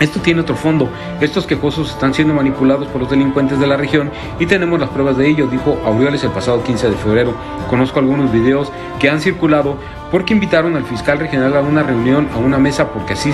S9: esto tiene otro fondo. Estos quejosos están siendo manipulados por los delincuentes de la región y tenemos las pruebas de ello, dijo Aureoles el pasado 15 de febrero. Conozco algunos videos que han circulado porque invitaron al fiscal regional a una reunión, a una mesa, porque así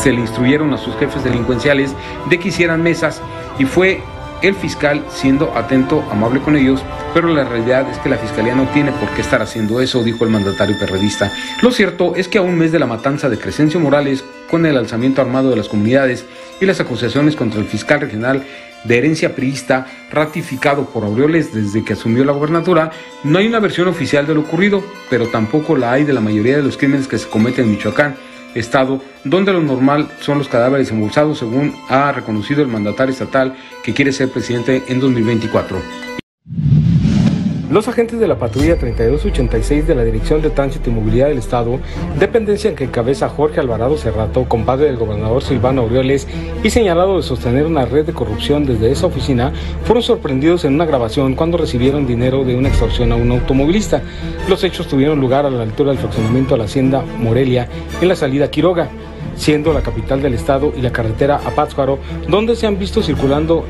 S9: se le instruyeron a sus jefes delincuenciales de que hicieran mesas y fue el fiscal siendo atento, amable con ellos, pero la realidad es que la fiscalía no tiene por qué estar haciendo eso, dijo el mandatario perredista. Lo cierto es que a un mes de la matanza de Crescencio Morales, con el alzamiento armado de las comunidades y las acusaciones contra el fiscal regional de herencia priista ratificado por Aureoles desde que asumió la gobernatura, no hay una versión oficial de lo ocurrido, pero tampoco la hay de la mayoría de los crímenes que se cometen en Michoacán estado donde lo normal son los cadáveres embolsados, según ha reconocido el mandatario estatal que quiere ser presidente en 2024.
S8: Los agentes de la patrulla 3286 de la Dirección de Tránsito y Movilidad del Estado, dependencia en que encabeza Jorge Alvarado Cerrato, compadre del gobernador Silvano Aureoles y señalado de sostener una red de corrupción desde esa oficina, fueron sorprendidos en una grabación cuando recibieron dinero de una extorsión a un automovilista. Los hechos tuvieron lugar a la altura del fraccionamiento a la hacienda Morelia, en la salida Quiroga siendo la capital del estado y la carretera a Pátzcuaro, donde se han visto circulando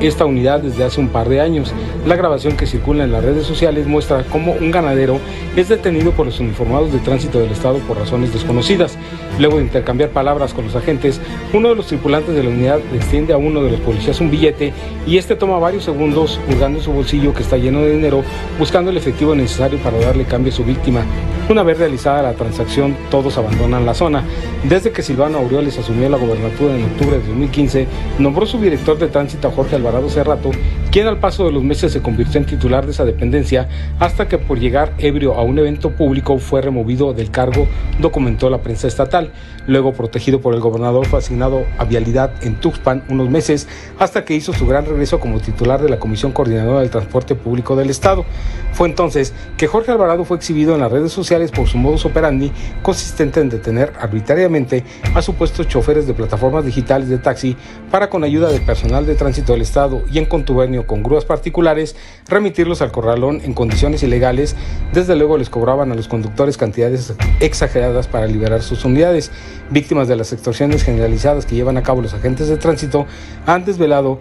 S8: esta unidad desde hace un par de años. La grabación que circula en las redes sociales muestra cómo un ganadero es detenido por los uniformados de tránsito del Estado por razones desconocidas. Luego de intercambiar palabras con los agentes, uno de los tripulantes de la unidad le extiende a uno de los policías un billete y este toma varios segundos hurgando su bolsillo que está lleno de dinero buscando el efectivo necesario para darle cambio a su víctima. Una vez realizada la transacción, todos abandonan la zona. Desde que Silvano Aureoles asumió la gobernatura en octubre de 2015, nombró su director de tránsito a Jorge Alvarado Cerrato, quien al paso de los meses se convirtió en titular de esa dependencia hasta que por llegar ebrio a un evento público fue removido del cargo, documentó la prensa estatal. Luego, protegido por el gobernador, fue asignado a Vialidad en Tuxpan unos meses hasta que hizo su gran regreso como titular de la Comisión Coordinadora del Transporte Público del Estado. Fue entonces que Jorge Alvarado fue exhibido en las redes sociales por su modus operandi consistente en detener arbitrariamente a supuestos choferes de plataformas digitales de taxi para con ayuda del personal de tránsito del Estado y en contubernio con grúas particulares remitirlos al corralón en condiciones ilegales. Desde luego les cobraban a los conductores cantidades exageradas para liberar sus unidades. Víctimas de las extorsiones generalizadas que llevan a cabo los agentes de tránsito han desvelado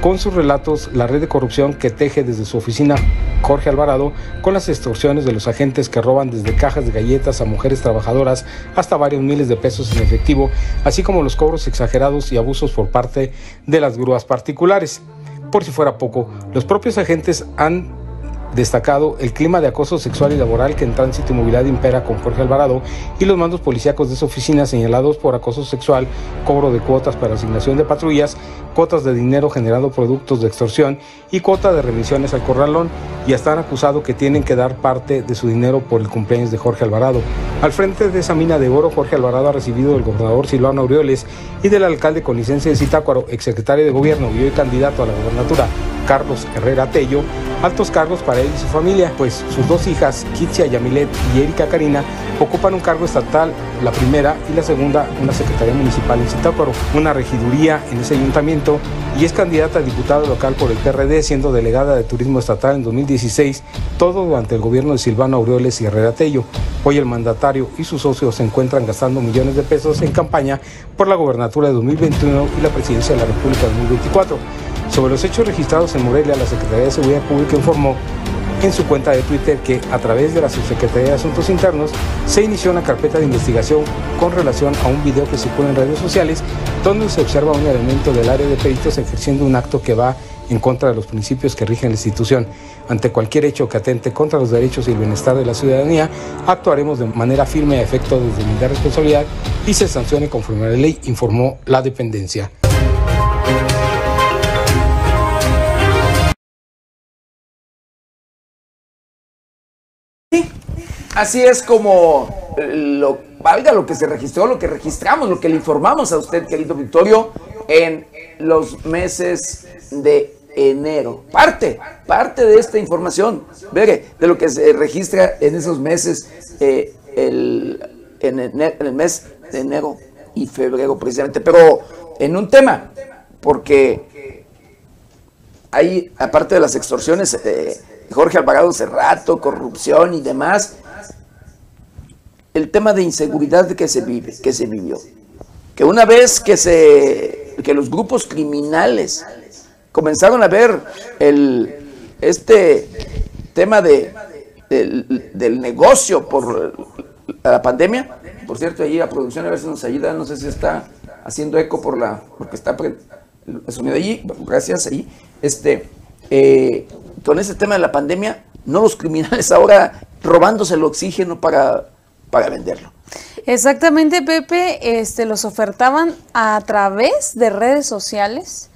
S8: con sus relatos la red de corrupción que teje desde su oficina Jorge Alvarado con las extorsiones de los agentes que roban desde cajas de galletas a mujeres trabajadoras hasta varios miles de pesos en efectivo, así como los cobros exagerados y abusos por parte de las grúas particulares. Por si fuera poco, los propios agentes han destacado el clima de acoso sexual y laboral que en tránsito y movilidad impera con Jorge Alvarado y los mandos policíacos de su oficina señalados por acoso sexual, cobro de cuotas para asignación de patrullas, cuotas de dinero generando productos de extorsión y cuota de remisiones al corralón y hasta han acusado que tienen que dar parte de su dinero por el cumpleaños de Jorge Alvarado. Al frente de esa mina de oro, Jorge Alvarado ha recibido del gobernador Silvano Aureoles y del alcalde con licencia de Zitácuaro, exsecretario de gobierno y hoy candidato a la gobernatura, Carlos Herrera Tello, altos cargos para y su familia, pues sus dos hijas, Kitsia Yamilet y Erika Karina, ocupan un cargo estatal, la primera y la segunda una secretaría municipal en Zitácuaro, una regiduría en ese ayuntamiento y es candidata a diputada local por el PRD, siendo delegada de turismo estatal en 2016, todo durante el gobierno de Silvano Aureoles y Herrera Tello. Hoy el mandatario y sus socios se encuentran gastando millones de pesos en campaña por la gobernatura de 2021 y la presidencia de la República de 2024.
S10: Sobre los hechos registrados en Morelia, la Secretaría de Seguridad Pública informó en su cuenta de Twitter que a través de la Subsecretaría de Asuntos Internos se inició una carpeta de investigación con relación a un video que circula en redes sociales donde se observa un elemento del área de peritos ejerciendo un acto que va en contra de los principios que rigen la institución. Ante cualquier hecho que atente contra los derechos y el bienestar de la ciudadanía, actuaremos de manera firme a efecto de deslindar responsabilidad y se sancione conforme a la ley, informó la dependencia.
S1: Así es como lo valga lo que se registró, lo que registramos, lo que le informamos a usted, querido Victorio, en los meses de enero. Parte, parte de esta información, de lo que se registra en esos meses, eh, el, en, el, mes de enero y febrero precisamente, pero en un tema, porque hay, aparte de las extorsiones, eh, Jorge Alvarado Cerrato, corrupción y demás, el tema de inseguridad que se vive, que se vivió. Que una vez que se que los grupos criminales comenzaron a ver el este tema de, del, negocio por la pandemia, por cierto, ahí la producción a veces nos ayuda, no sé si está haciendo eco por la, porque está el sonido allí, gracias ahí, este, eh, con ese tema de la pandemia, no los criminales ahora robándose el oxígeno para para venderlo.
S2: Exactamente, Pepe, este, los ofertaban a través de redes sociales.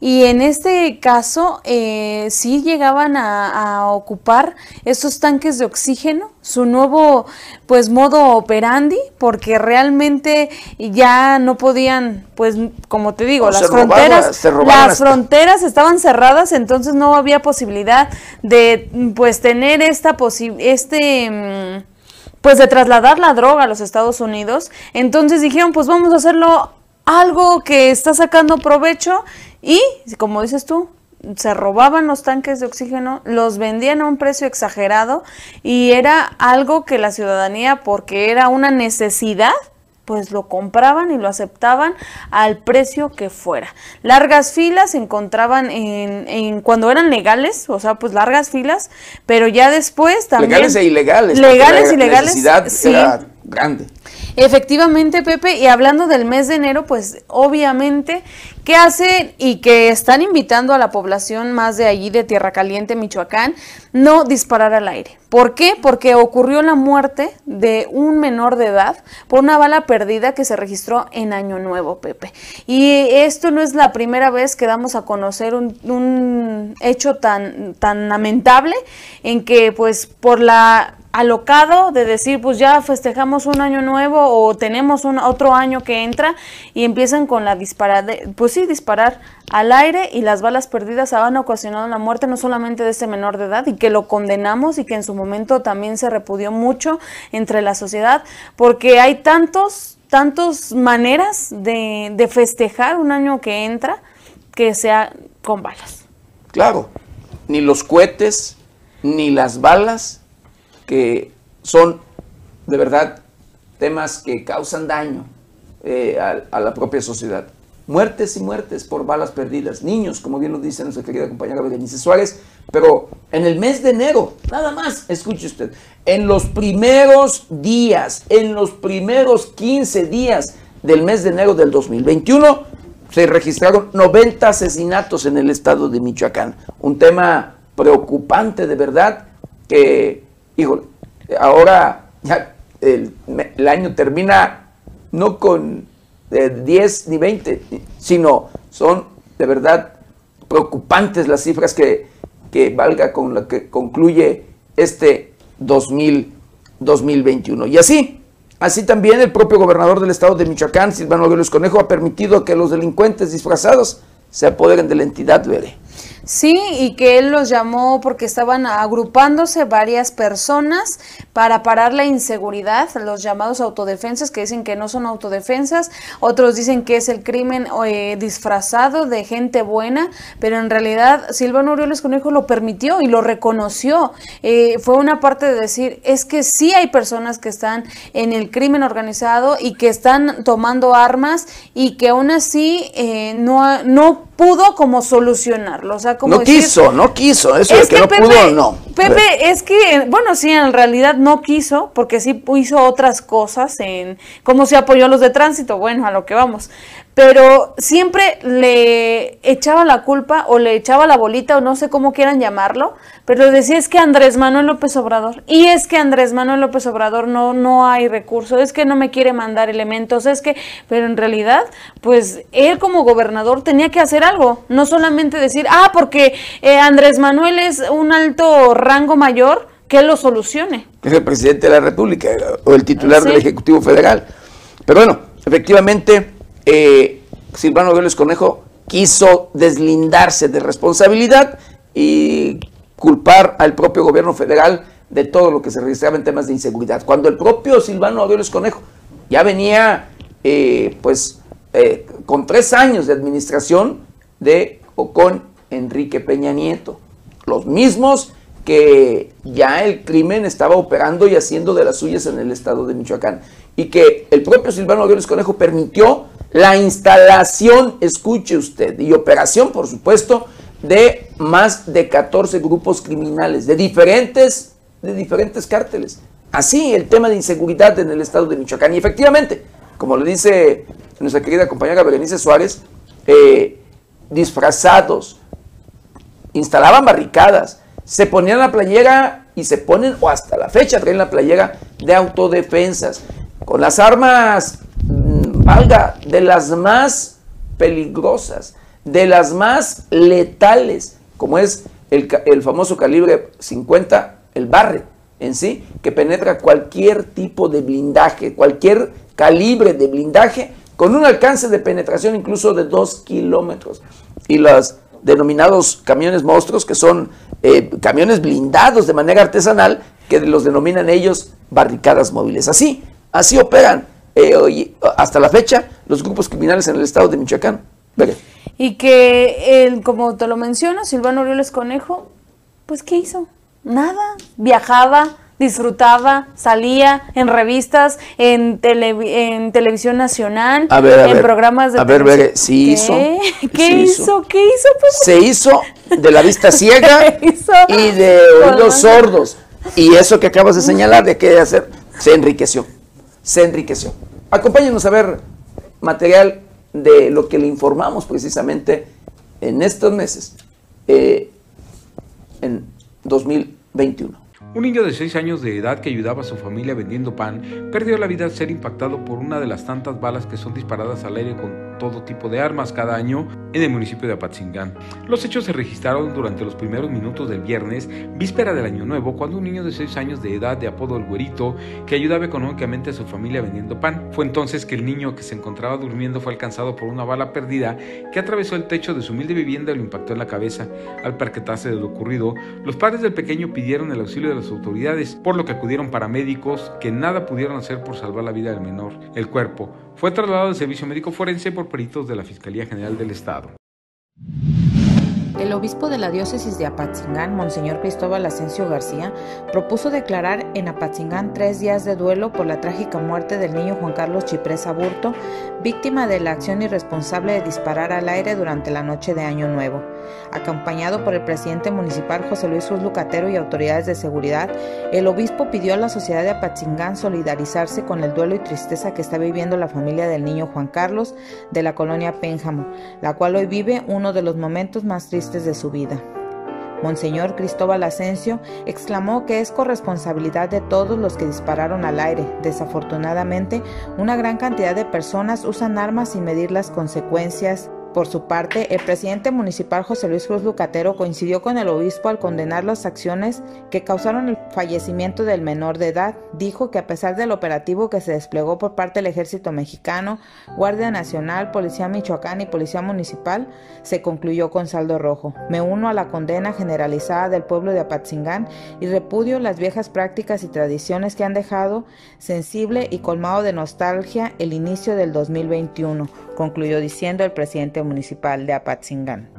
S2: Y en este caso, eh, sí llegaban a, ocupar estos tanques de oxígeno, su nuevo pues modo operandi, porque realmente ya no podían, pues como te digo, las fronteras, las fronteras estaban cerradas, entonces no había posibilidad de pues tener esta posibilidad, este mm, pues de trasladar la droga a los Estados Unidos. Entonces dijeron, pues vamos a hacerlo algo que está sacando provecho y, como dices tú, se robaban los tanques de oxígeno, los vendían a un precio exagerado y era algo que la ciudadanía, porque era una necesidad, pues lo compraban y lo aceptaban al precio que fuera. Largas filas se encontraban en, cuando eran legales, o sea, pues largas filas, pero ya después también...
S1: Legales e ilegales.
S2: Legales y legales.
S1: sí. era grande.
S2: Efectivamente, Pepe, y hablando del mes de enero, pues obviamente, ¿qué hacen y que están invitando a la población más de allí, de Tierra Caliente, Michoacán, no disparar al aire? ¿Por qué? Porque ocurrió la muerte de un menor de edad por una bala perdida que se registró en Año Nuevo, Pepe. Y esto no es la primera vez que damos a conocer un, un hecho tan, tan lamentable en que pues por la alocado de decir, pues ya festejamos un año nuevo o tenemos un otro año que entra y empiezan con la disparada, pues sí, disparar al aire y las balas perdidas han ocasionado la muerte no solamente de ese menor de edad y que lo condenamos y que en su momento también se repudió mucho entre la sociedad porque hay tantos, tantos maneras de, de festejar un año que entra que sea con balas.
S1: Claro, ni los cohetes, ni las balas que son de verdad temas que causan daño eh, a, la propia sociedad. Muertes y muertes por balas perdidas, niños, como bien lo dice nuestra querida compañera Berenice Suárez, pero en el mes de enero, nada más, escuche usted, en los primeros días, en los primeros 15 días del mes de enero del 2021, se registraron 90 asesinatos en el estado de Michoacán. Un tema preocupante de verdad que híjole, ahora ya el, año termina no con 10 ni 20, sino son de verdad preocupantes las cifras que, que valga con la que concluye este 2021. Y así, así también el propio gobernador del estado de Michoacán, Silvano Aureoles Conejo, ha permitido que los delincuentes disfrazados se apoderen de la entidad, Veré.
S2: Sí, y que él los llamó porque estaban agrupándose varias personas para parar la inseguridad, los llamados autodefensas que dicen que no son autodefensas, otros dicen que es el crimen eh, disfrazado de gente buena, pero en realidad Silvano Orioles Conejo lo permitió y lo reconoció. Eh, fue una parte de decir, es que sí hay personas que están en el crimen organizado y que están tomando armas y que aún así eh, no, no pudo como solucionarlo. O sea, como
S1: no quiso, no quiso. Eso de que, no pudo, no.
S2: Pepe, es que, bueno, sí, en realidad no quiso, porque sí hizo otras cosas en cómo se apoyó a los de tránsito. Bueno, a lo que vamos pero siempre le echaba la culpa o le echaba la bolita o no sé cómo quieran llamarlo, pero decía es que Andrés Manuel López Obrador y es que Andrés Manuel López Obrador no no hay recursos, es que no me quiere mandar elementos, es que pero en realidad pues él como gobernador tenía que hacer algo, no solamente decir, "Ah, porque eh, Andrés Manuel es un alto rango mayor, que lo solucione."
S1: Es el presidente de la República o el titular del Ejecutivo Federal. Pero bueno, efectivamente eh, Silvano Vélez Conejo quiso deslindarse de responsabilidad y culpar al propio gobierno federal de todo lo que se registraba en temas de inseguridad. Cuando el propio Silvano Aureoles Conejo ya venía eh, pues eh, con tres años de administración de o con Enrique Peña Nieto, los mismos que ya el crimen estaba operando y haciendo de las suyas en el estado de Michoacán y que el propio Silvano Aureoles Conejo permitió la instalación, escuche usted, y operación, por supuesto, de más de 14 grupos criminales de diferentes, de diferentes cárteles. Así el tema de inseguridad en el estado de Michoacán. Y efectivamente, como le dice nuestra querida compañera Berenice Suárez, eh, disfrazados, instalaban barricadas, se ponían la playera y se ponen, o hasta la fecha traen la playera de autodefensas, con las armas valga, de las más peligrosas, de las más letales, como es el, famoso calibre 50, el Barret en sí, que penetra cualquier tipo de blindaje, cualquier calibre de blindaje, con un alcance de penetración incluso de 2 kilómetros. Y los denominados camiones monstruos, que son eh, camiones blindados de manera artesanal, que los denominan ellos barricadas móviles. Así, así operan eh, hasta la fecha los grupos criminales en el estado de Michoacán.
S2: Y que, él, como te lo menciono, Silvano Orioles Conejo, pues ¿qué hizo? Nada. Viajaba, disfrutaba, salía en revistas, en, en televisión nacional, en programas de
S1: A ver, ver, sí hizo.
S2: ¿Qué hizo? ¿Qué hizo? Pues,
S1: Se hizo de la vista ciega y de oídos sordos. Y eso que acabas de señalar de qué hacer, se enriqueció se enriqueció. Acompáñenos a ver material de lo que le informamos precisamente en estos meses, eh, en 2021.
S8: Un niño de 6 años de edad que ayudaba a su familia vendiendo pan perdió la vida al ser impactado por una de las tantas balas que son disparadas al aire con todo tipo de armas cada año en el municipio de Apatzingán. Los hechos se registraron durante los primeros minutos del viernes, víspera del Año Nuevo, cuando un niño de 6 años de edad de apodo El Güerito, que ayudaba económicamente a su familia vendiendo pan, fue entonces que el niño que se encontraba durmiendo fue alcanzado por una bala perdida que atravesó el techo de su humilde vivienda y lo impactó en la cabeza. Al percatarse de lo ocurrido, los padres del pequeño pidieron el auxilio de autoridades, por lo que acudieron paramédicos que nada pudieron hacer por salvar la vida del menor. El cuerpo fue trasladado al servicio médico forense por peritos de la Fiscalía General del Estado.
S11: El obispo de la diócesis de Apatzingán, Monseñor Cristóbal Asensio García, propuso declarar en Apatzingán tres días de duelo por la trágica muerte del niño Juan Carlos Chiprés Aburto, víctima de la acción irresponsable de disparar al aire durante la noche de Año Nuevo. Acompañado por el presidente municipal José Luis Lucatero y autoridades de seguridad, el obispo pidió a la sociedad de Apatzingán solidarizarse con el duelo y tristeza que está viviendo la familia del niño Juan Carlos de la colonia Pénjamo, la cual hoy vive uno de los momentos más tristes de su vida. Monseñor Cristóbal Asensio exclamó que es corresponsabilidad de todos los que dispararon al aire. Desafortunadamente, una gran cantidad de personas usan armas sin medir las consecuencias por su parte, el presidente municipal José Luis Cruz Lucatero coincidió con el obispo al condenar las acciones que causaron el fallecimiento del menor de edad. Dijo que a pesar del operativo que se desplegó por parte del ejército mexicano, Guardia Nacional, Policía Michoacán y Policía Municipal, se concluyó con saldo rojo. Me uno a la condena generalizada del pueblo de Apatzingán y repudio las viejas prácticas y tradiciones que han dejado sensible y colmado de nostalgia el inicio del 2021, concluyó diciendo el presidente municipal de Apatzingán.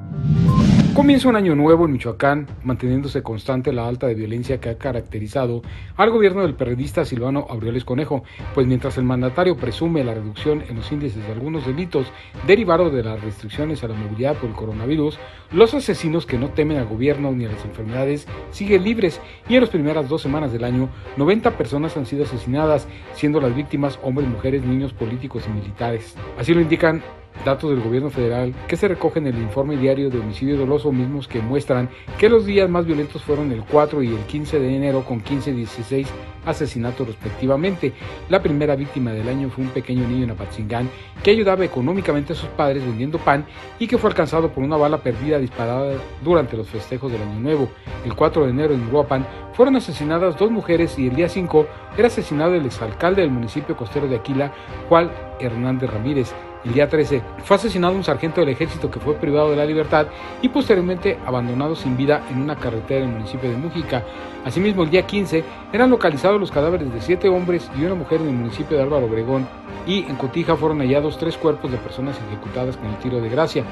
S8: Comienza un año nuevo en Michoacán, manteniéndose constante la alta de violencia que ha caracterizado al gobierno del periodista Silvano Aureoles Conejo, pues mientras el mandatario presume la reducción en los índices de algunos delitos derivados de las restricciones a la movilidad por el coronavirus, los asesinos que no temen al gobierno ni a las enfermedades siguen libres y en las primeras dos semanas del año 90 personas han sido asesinadas, siendo las víctimas hombres, mujeres, niños, políticos y militares. Así lo indican datos del gobierno federal que se recogen en el informe diario de homicidio doloso mismos que muestran que los días más violentos fueron el 4 y el 15 de enero con 15 y 16 asesinatos respectivamente. La primera víctima del año fue un pequeño niño en Apatzingán que ayudaba económicamente a sus padres vendiendo pan y que fue alcanzado por una bala perdida disparada durante los festejos del Año Nuevo. El 4 de enero en Uruapan fueron asesinadas dos mujeres y el día 5 era asesinado el exalcalde del municipio costero de Aquila, Juan Hernández Ramírez. El día 13 fue asesinado un sargento del ejército que fue privado de la libertad y posteriormente abandonado sin vida en una carretera del municipio de Mújica. Asimismo, el día 15 eran localizados los cadáveres de siete hombres y una mujer en el municipio de Álvaro Obregón y en Cotija fueron hallados tres cuerpos de personas ejecutadas con el tiro de gracia.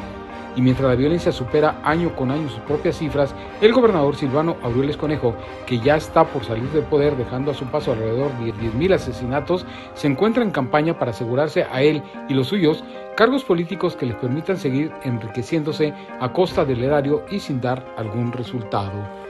S8: Y mientras la violencia supera año con año sus propias cifras, el gobernador Silvano Aureoles Conejo, que ya está por salir del poder dejando a su paso alrededor de 10.000 asesinatos, se encuentra en campaña para asegurarse a él y los suyos cargos políticos que les permitan seguir enriqueciéndose a costa del erario y sin dar algún resultado.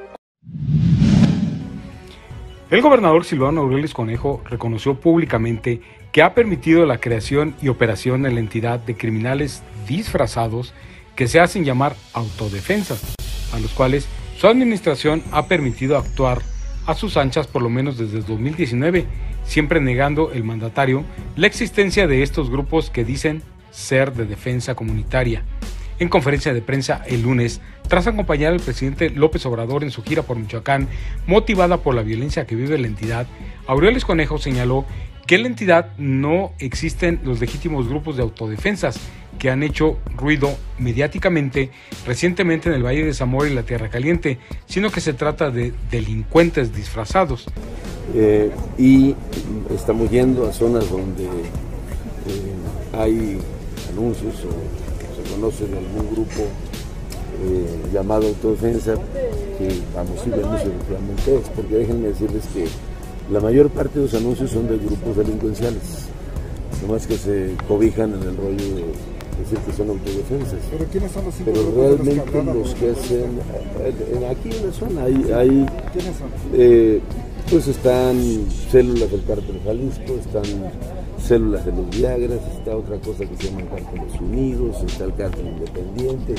S8: El gobernador Silvano Aureoles Conejo reconoció públicamente que ha permitido la creación y operación en la entidad de criminales disfrazados que se hacen llamar autodefensas, a los cuales su administración ha permitido actuar a sus anchas por lo menos desde 2019, siempre negando el mandatario la existencia de estos grupos que dicen ser de defensa comunitaria. En conferencia de prensa el lunes, tras acompañar al presidente López Obrador en su gira por Michoacán, motivada por la violencia que vive la entidad, Aureoles Conejo señaló que en la entidad no existen los legítimos grupos de autodefensas que han hecho ruido mediáticamente recientemente en el Valle de Zamora y la Tierra Caliente, sino que se trata de delincuentes disfrazados.
S6: Eh, y estamos yendo a zonas donde eh, hay anuncios o se conoce de algún grupo eh, llamado autodefensa, que vamos a ver mucho es, porque déjenme decirles que la mayor parte de los anuncios son de grupos delincuenciales, nomás que se cobijan en el rollo de decir que son autodefensas.
S12: ¿Pero quiénes son los
S6: Pero realmente los que, hacen, eh, aquí en la zona hay, ¿Quiénes son? Eh, pues están células del cártel Jalisco, están células de los Viagras, está otra cosa que se llama Cárteles Unidos, está el cártel independiente,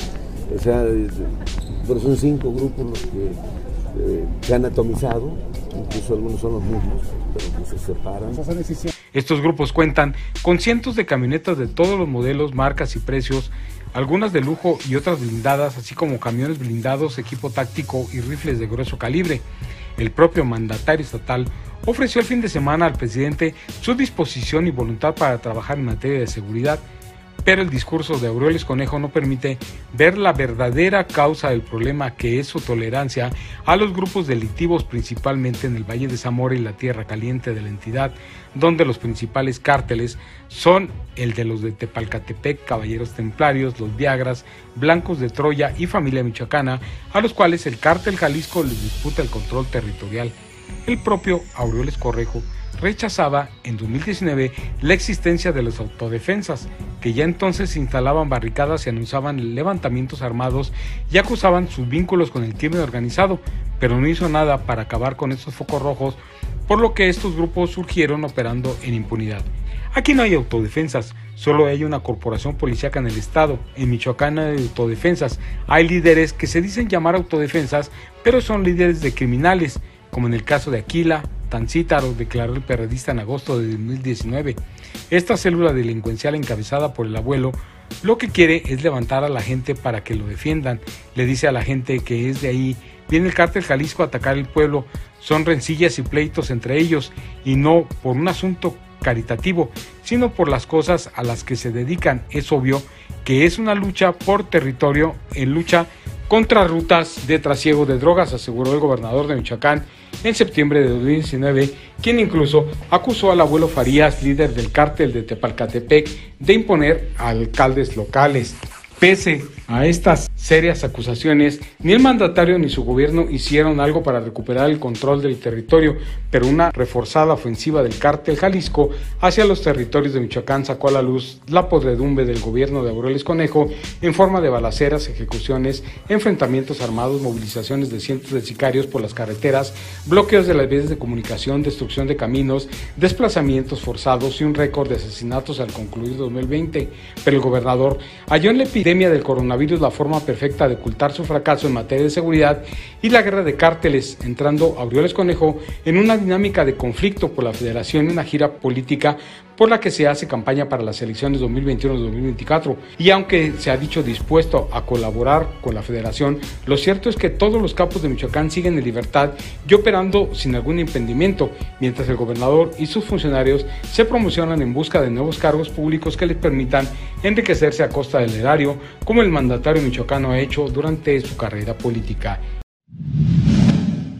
S6: o sea, pero son cinco grupos los que eh, se han atomizado, incluso algunos son los mismos, pero que se separan.
S8: Estos grupos cuentan con cientos de camionetas de todos los modelos, marcas y precios, algunas de lujo y otras blindadas, así como camiones blindados, equipo táctico y rifles de grueso calibre. El propio mandatario estatal ofreció el fin de semana al presidente su disposición y voluntad para trabajar en materia de seguridad pero el discurso de Aureoles Conejo no permite ver la verdadera causa del problema que es su tolerancia a los grupos delictivos principalmente en el Valle de Zamora y la Tierra Caliente de la entidad, donde los principales cárteles son el de los de Tepalcatepec, Caballeros Templarios, los Viagras, Blancos de Troya y Familia Michoacana, a los cuales el cártel Jalisco les disputa el control territorial. El propio Aureoles Correjo rechazaba en 2019 la existencia de las autodefensas, que ya entonces instalaban barricadas y anunciaban levantamientos armados y acusaban sus vínculos con el crimen organizado, pero no hizo nada para acabar con estos focos rojos, por lo que estos grupos surgieron operando en impunidad. Aquí no hay autodefensas, solo hay una corporación policíaca en el estado. En Michoacán hay autodefensas. Hay líderes que se dicen llamar autodefensas, pero son líderes de criminales, como en el caso de Aquila, Tancítaro, declaró el periodista en agosto de 2019. Esta célula delincuencial encabezada por el abuelo lo que quiere es levantar a la gente para que lo defiendan. Le dice a la gente que es de ahí. Viene el cártel Jalisco a atacar el pueblo. Son rencillas y pleitos entre ellos y no por un asunto caritativo, sino por las cosas a las que se dedican. Es obvio que es una lucha por territorio en lucha contra rutas de trasiego de drogas, aseguró el gobernador de Michoacán en septiembre de 2019, quien incluso acusó al abuelo Farías, líder del cártel de Tepalcatepec, de imponer a alcaldes locales. Pese a estas serias acusaciones, ni el mandatario ni su gobierno hicieron algo para recuperar el control del territorio, pero una reforzada ofensiva del cártel Jalisco hacia los territorios de Michoacán sacó a la luz la podredumbre del gobierno de Aureles Conejo en forma de balaceras, ejecuciones, enfrentamientos armados, movilizaciones de cientos de sicarios por las carreteras, bloqueos de las vías de comunicación, destrucción de caminos, desplazamientos forzados y un récord de asesinatos al concluir 2020. Pero el gobernador halló en la epidemia del coronavirus la forma de ocultar su fracaso en materia de seguridad y la guerra de cárteles, entrando Aureoles Conejo en una dinámica de conflicto por la federación y una gira política por la que se hace campaña para las elecciones 2021-2024. Y aunque se ha dicho dispuesto a colaborar con la federación, lo cierto es que todos los capos de Michoacán siguen en libertad y operando sin algún impedimento, mientras el gobernador y sus funcionarios se promocionan en busca de nuevos cargos públicos que les permitan enriquecerse a costa del erario, como el mandatario michoacano ha hecho durante su carrera política.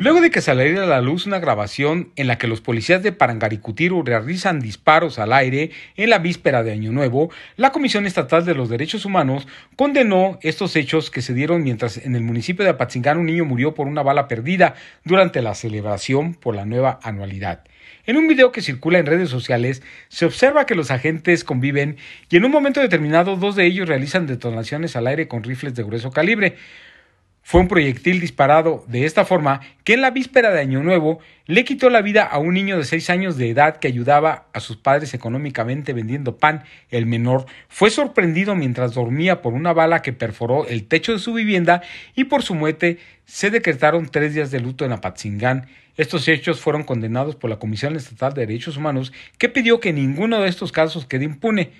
S8: Luego de que saliera a la luz una grabación en la que los policías de Parangaricutiru realizan disparos al aire en la víspera de Año Nuevo, la Comisión Estatal de los Derechos Humanos condenó estos hechos que se dieron mientras en el municipio de Apatzingán un niño murió por una bala perdida durante la celebración por la nueva anualidad. En un video que circula en redes sociales, se observa que los agentes conviven y en un momento determinado dos de ellos realizan detonaciones al aire con rifles de grueso calibre. Fue un proyectil disparado de esta forma que en la víspera de Año Nuevo le quitó la vida a un niño de 6 años de edad que ayudaba a sus padres económicamente vendiendo pan. El menor fue sorprendido mientras dormía por una bala que perforó el techo de su vivienda y por su muerte se decretaron tres días de luto en Apatzingán. Estos hechos fueron condenados por la Comisión Estatal de Derechos Humanos que pidió que ninguno de estos casos quede impune.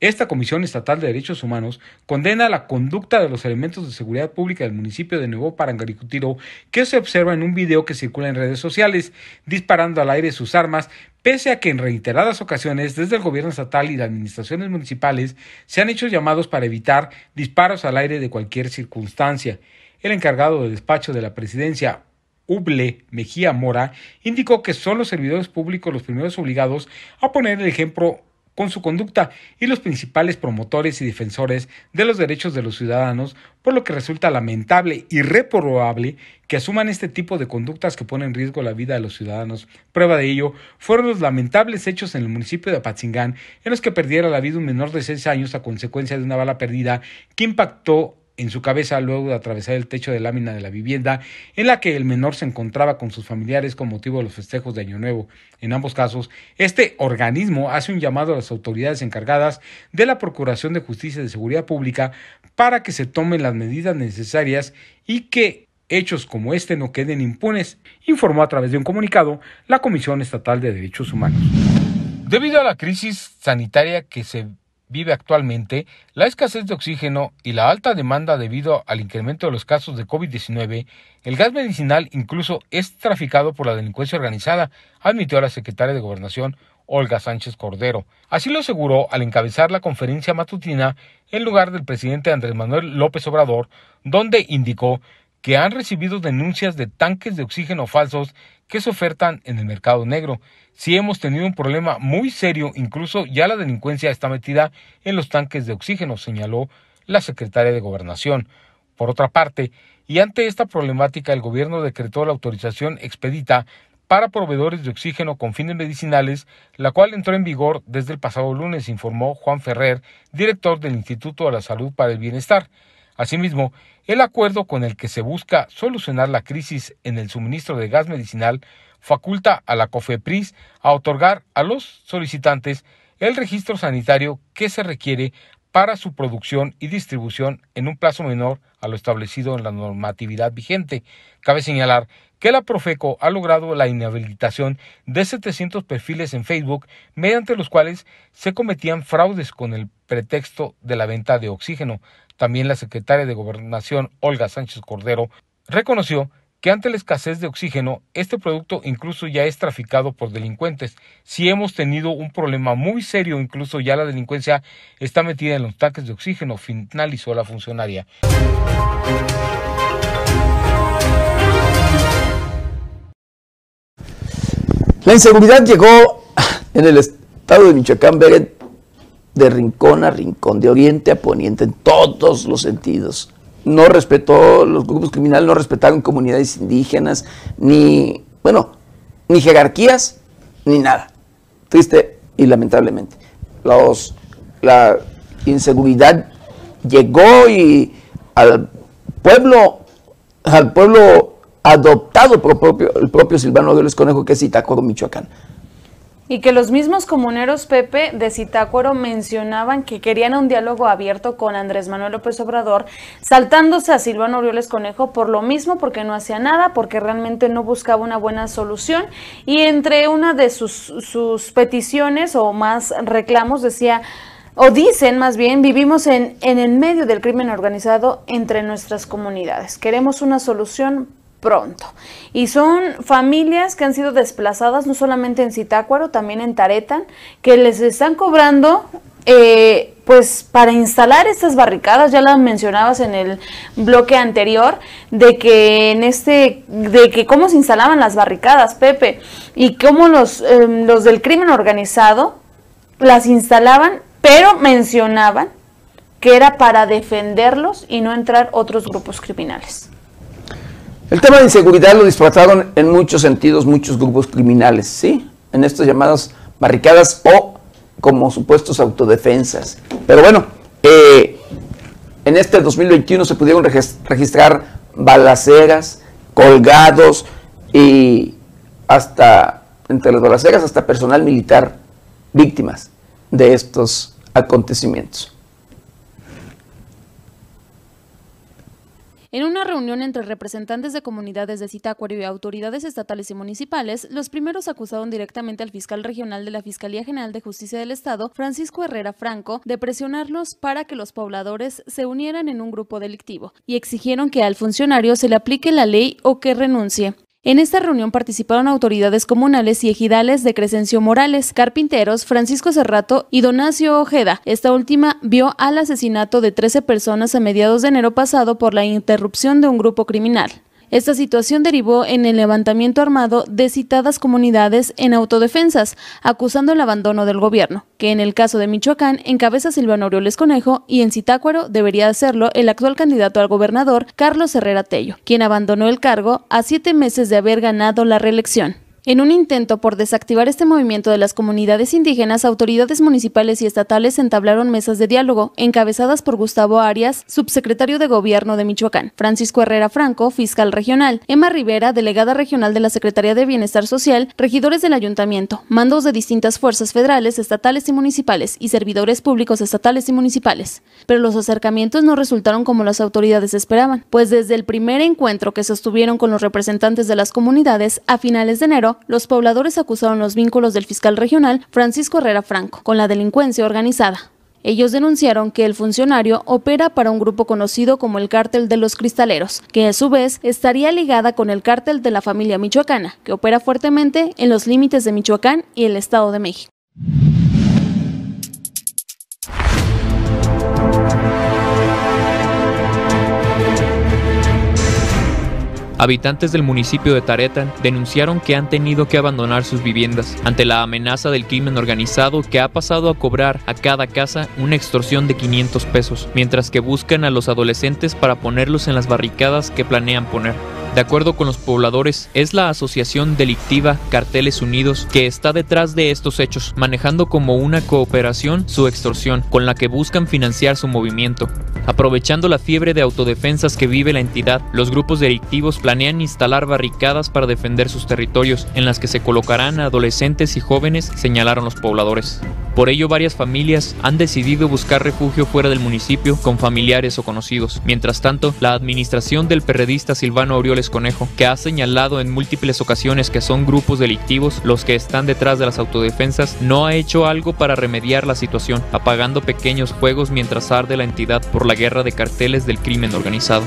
S8: Esta Comisión Estatal de Derechos Humanos condena la conducta de los elementos de seguridad pública del municipio de Nuevo Parangaricutiro que se observa en un video que circula en redes sociales, disparando al aire sus armas, pese a que en reiteradas ocasiones desde el gobierno estatal y las administraciones municipales se han hecho llamados para evitar disparos al aire de cualquier circunstancia. El encargado de despacho de la presidencia, Uble Mejía Mora, indicó que son los servidores públicos los primeros obligados a poner el ejemplo con su conducta y los principales promotores y defensores de los derechos de los ciudadanos, por lo que resulta lamentable y reprobable que asuman este tipo de conductas que ponen en riesgo la vida de los ciudadanos. Prueba de ello fueron los lamentables hechos en el municipio de Apatzingán, en los que perdiera la vida un menor de seis años a consecuencia de una bala perdida que impactó en su cabeza luego de atravesar el techo de lámina de la vivienda en la que el menor se encontraba con sus familiares con motivo de los festejos de Año Nuevo. En ambos casos, este organismo hace un llamado a las autoridades encargadas de la Procuración de Justicia y de Seguridad Pública para que se tomen las medidas necesarias y que hechos como este no queden impunes, informó a través de un comunicado la Comisión Estatal de Derechos Humanos. Debido a la crisis sanitaria que se vive actualmente, la escasez de oxígeno y la alta demanda debido al incremento de los casos de COVID-19, el gas medicinal incluso es traficado por la delincuencia organizada, admitió la secretaria de Gobernación Olga Sánchez Cordero. Así lo aseguró al encabezar la conferencia matutina en lugar del presidente Andrés Manuel López Obrador, donde indicó que han recibido denuncias de tanques de oxígeno falsos que se ofertan en el mercado negro. Si hemos tenido un problema muy serio, incluso ya la delincuencia está metida en los tanques de oxígeno, señaló la secretaria de Gobernación. Por otra parte, y ante esta problemática, el gobierno decretó la autorización expedita para proveedores de oxígeno con fines medicinales, la cual entró en vigor desde el pasado lunes, informó Juan Ferrer, director del Instituto de la Salud para el Bienestar. Asimismo, el acuerdo con el que se busca solucionar la crisis en el suministro de gas medicinal faculta a la COFEPRIS a otorgar a los solicitantes el registro sanitario que se requiere para su producción y distribución en un plazo menor a lo establecido en la normatividad vigente. Cabe señalar que la Profeco ha logrado la inhabilitación de 700 perfiles en Facebook mediante los cuales se cometían fraudes con el pretexto de la venta de oxígeno. También la secretaria de Gobernación, Olga Sánchez Cordero, reconoció que ante la escasez de oxígeno, este producto incluso ya es traficado por delincuentes. Si hemos tenido un problema muy serio, incluso ya la delincuencia está metida en los tanques de oxígeno, finalizó la funcionaria.
S1: La inseguridad llegó en el estado de Michoacán, Beret, de rincón a rincón, de oriente a poniente, en todos los sentidos. no respetó, los grupos criminales no respetaron comunidades indígenas, ni, bueno, ni jerarquías, ni nada. Triste y lamentablemente. Los, la inseguridad llegó y al pueblo, al pueblo adoptado por propio, el propio Silvano Aureoles Conejo, que es Itácuaro, Michoacán.
S13: Y que los mismos comuneros Pepe de Zitácuaro mencionaban que querían un diálogo abierto con Andrés Manuel López Obrador, saltándose a Silvano Aureoles Conejo por lo mismo, porque no hacía nada, porque realmente no buscaba una buena solución. Y entre una de sus, sus peticiones o más reclamos decía, o dicen más bien, vivimos en, en el medio del crimen organizado entre nuestras comunidades. Queremos una solución pronto. Y son familias que han sido desplazadas no solamente en Zitácuaro, también en Taretan, que les están cobrando eh, pues para instalar estas barricadas, ya las mencionabas en el bloque anterior, de que en este, de que cómo se instalaban las barricadas, Pepe, y cómo los, em, los del crimen organizado las instalaban, pero mencionaban que era para defenderlos y no entrar otros grupos criminales.
S1: El tema de inseguridad lo disfrazaron en muchos sentidos muchos grupos criminales, ¿sí? En estas llamadas barricadas o como supuestos autodefensas. Pero bueno, eh, en este 2021 se pudieron registrar balaceras, colgados y hasta, entre las balaceras, hasta personal militar víctimas de estos acontecimientos.
S2: En una reunión entre representantes de comunidades de Zitácuaro y autoridades estatales y municipales, los primeros acusaron directamente al fiscal regional de la Fiscalía General de Justicia del Estado, Francisco Herrera Franco, de presionarlos para que los pobladores se unieran en un grupo delictivo y exigieron que al funcionario se le aplique la ley o que renuncie. En esta reunión participaron autoridades comunales y ejidales de Crescencio Morales, carpinteros, Francisco Cerrato y Donacio Ojeda. Esta última vio al asesinato de 13 personas a mediados de enero pasado por la interrupción de un grupo criminal. Esta situación derivó en el levantamiento armado de citadas comunidades en autodefensas, acusando el abandono del gobierno, que en el caso de Michoacán encabeza Silvano Aureoles Conejo y en Zitácuaro debería hacerlo el actual candidato al gobernador Carlos Herrera Tello, quien abandonó el cargo a siete meses de haber ganado la reelección. En un intento por desactivar este movimiento de las comunidades indígenas, autoridades municipales y estatales entablaron mesas de diálogo, encabezadas por Gustavo Arias, subsecretario de Gobierno de Michoacán, Francisco Herrera Franco, fiscal regional, Emma Rivera, delegada regional de la Secretaría de Bienestar Social, regidores del ayuntamiento, mandos de distintas fuerzas federales, estatales y municipales, y servidores públicos estatales y municipales. Pero los acercamientos no resultaron como las autoridades esperaban, pues desde el primer encuentro que sostuvieron con los representantes de las comunidades a finales de enero, los pobladores acusaron los vínculos del fiscal regional Francisco Herrera Franco con la delincuencia organizada. Ellos denunciaron que el funcionario opera para un grupo conocido como el Cártel de los Cristaleros, que a su vez estaría ligada con el Cártel de la familia michoacana, que opera fuertemente en los límites de Michoacán y el Estado de México.
S5: Habitantes del municipio de Taretan denunciaron que han tenido que abandonar sus viviendas ante la amenaza del crimen organizado que ha pasado a cobrar a cada casa una extorsión de 500 pesos, mientras que buscan a los adolescentes para ponerlos en las barricadas que planean poner. De acuerdo con los pobladores, es la asociación delictiva Carteles Unidos que está detrás de estos hechos, manejando como una cooperación su extorsión, con la que buscan financiar su movimiento. Aprovechando la fiebre de autodefensas que vive la entidad, los grupos delictivos planean instalar barricadas para defender sus territorios, en las que se colocarán adolescentes y jóvenes, señalaron los pobladores. Por ello, varias familias han decidido buscar refugio fuera del municipio con familiares o conocidos. Mientras tanto, la administración del perredista Silvano Aureoles Conejo, que ha señalado en múltiples ocasiones que son grupos delictivos los que están detrás de las autodefensas, no ha hecho algo para remediar la situación, apagando pequeños fuegos mientras arde la entidad por la guerra de carteles del crimen organizado.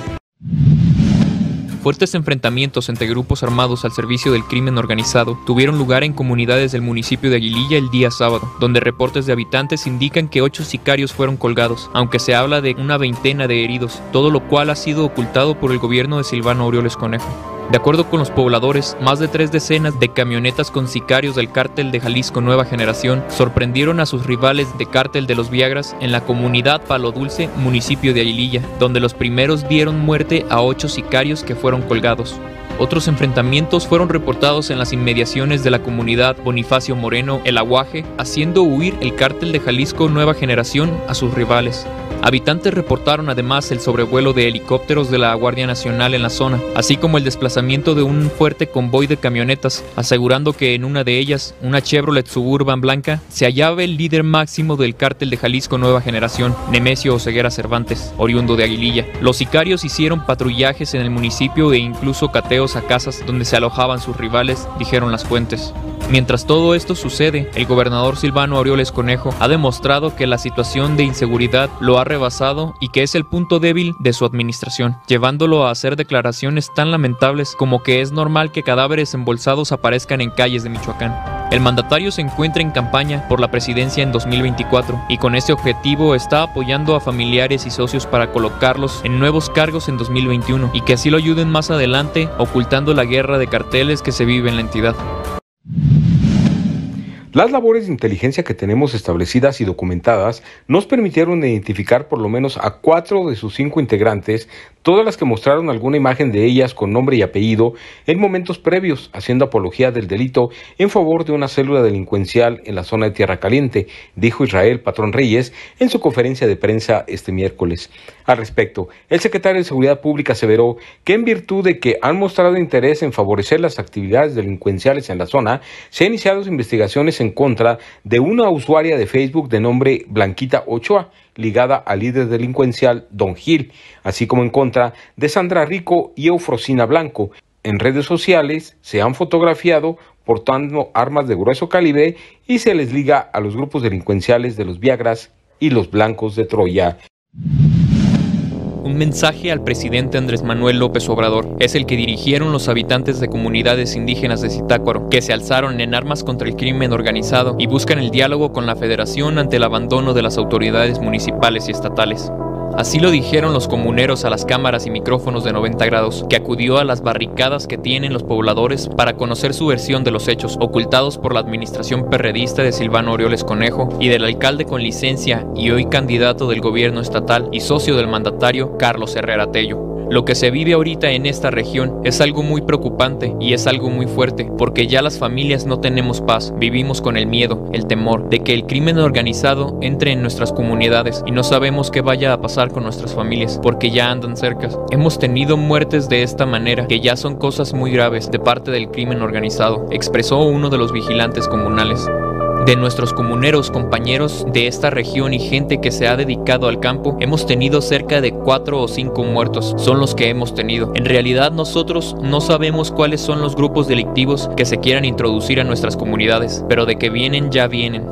S5: Fuertes enfrentamientos entre grupos armados al servicio del crimen organizado tuvieron lugar en comunidades del municipio de Aguililla el día sábado, donde reportes de habitantes indican que ocho sicarios fueron colgados, aunque se habla de una veintena de heridos, todo lo cual ha sido ocultado por el gobierno de Silvano Aureoles Conejo. De acuerdo con los pobladores, más de tres decenas de camionetas con sicarios del cártel de Jalisco Nueva Generación sorprendieron a sus rivales de cártel de los Viagras en la comunidad Palo Dulce, municipio de Aguililla, donde los primeros dieron muerte a ocho sicarios que fueron colgados. Otros enfrentamientos fueron reportados en las inmediaciones de la comunidad Bonifacio Moreno, El Aguaje, haciendo huir el cártel de Jalisco Nueva Generación a sus rivales. Habitantes reportaron además el sobrevuelo de helicópteros de la Guardia Nacional en la zona, así como el desplazamiento de un fuerte convoy de camionetas, asegurando que en una de ellas, una Chevrolet Suburban blanca, se hallaba el líder máximo del cártel de Jalisco Nueva Generación, Nemesio Oseguera Cervantes, oriundo de Aguililla. Los sicarios hicieron patrullajes en el municipio e incluso cateos a casas donde se alojaban sus rivales, dijeron las fuentes. Mientras todo esto sucede, el gobernador Silvano Aureoles Conejo ha demostrado que la situación de inseguridad lo ha rebasado y que es el punto débil de su administración, llevándolo a hacer declaraciones tan lamentables como que es normal que cadáveres embolsados aparezcan en calles de Michoacán. El mandatario se encuentra en campaña por la presidencia en 2024 y con ese objetivo está apoyando a familiares y socios para colocarlos en nuevos cargos en 2021 y que así lo ayuden más adelante ocultando la guerra de carteles que se vive en la entidad.
S8: Las labores de inteligencia que tenemos establecidas y documentadas nos permitieron identificar por lo menos a cuatro de sus cinco integrantes, todas las que mostraron alguna imagen de ellas con nombre y apellido en momentos previos, haciendo apología del delito en favor de una célula delincuencial en la zona de Tierra Caliente, dijo Israel Patrón Reyes en su conferencia de prensa este miércoles. Al respecto, el secretario de Seguridad Pública aseveró que en virtud de que han mostrado interés en favorecer las actividades delincuenciales en la zona, se han iniciado investigaciones en contra de una usuaria de Facebook de nombre Blanquita Ochoa, ligada al líder delincuencial Don Gil, así como en contra de Sandra Rico y Eufrosina Blanco. En redes sociales se han fotografiado portando armas de grueso calibre y se les liga a los grupos delincuenciales de los Viagras y los Blancos de Troya.
S5: Un mensaje al presidente Andrés Manuel López Obrador es el que dirigieron los habitantes de comunidades indígenas de Zitácuaro, que se alzaron en armas contra el crimen organizado y buscan el diálogo con la federación ante el abandono de las autoridades municipales y estatales. Así lo dijeron los comuneros a las cámaras y micrófonos de 90 grados, que acudió a las barricadas que tienen los pobladores para conocer su versión de los hechos ocultados por la administración perredista de Silvano Orioles Conejo y del alcalde con licencia y hoy candidato del gobierno estatal y socio del mandatario Carlos Herrera Tello. Lo que se vive ahorita en esta región es algo muy preocupante y es algo muy fuerte, porque ya las familias no tenemos paz, vivimos con el miedo, el temor de que el crimen organizado entre en nuestras comunidades y no sabemos qué vaya a pasar con nuestras familias, porque ya andan cerca. Hemos tenido muertes de esta manera, que ya son cosas muy graves de parte del crimen organizado, expresó uno de los vigilantes comunales de nuestros comuneros, compañeros de esta región y gente que se ha dedicado al campo, hemos tenido cerca de cuatro o cinco muertos. Son los que hemos tenido. En realidad nosotros no sabemos cuáles son los grupos delictivos que se quieran introducir a nuestras comunidades, pero de que vienen ya vienen.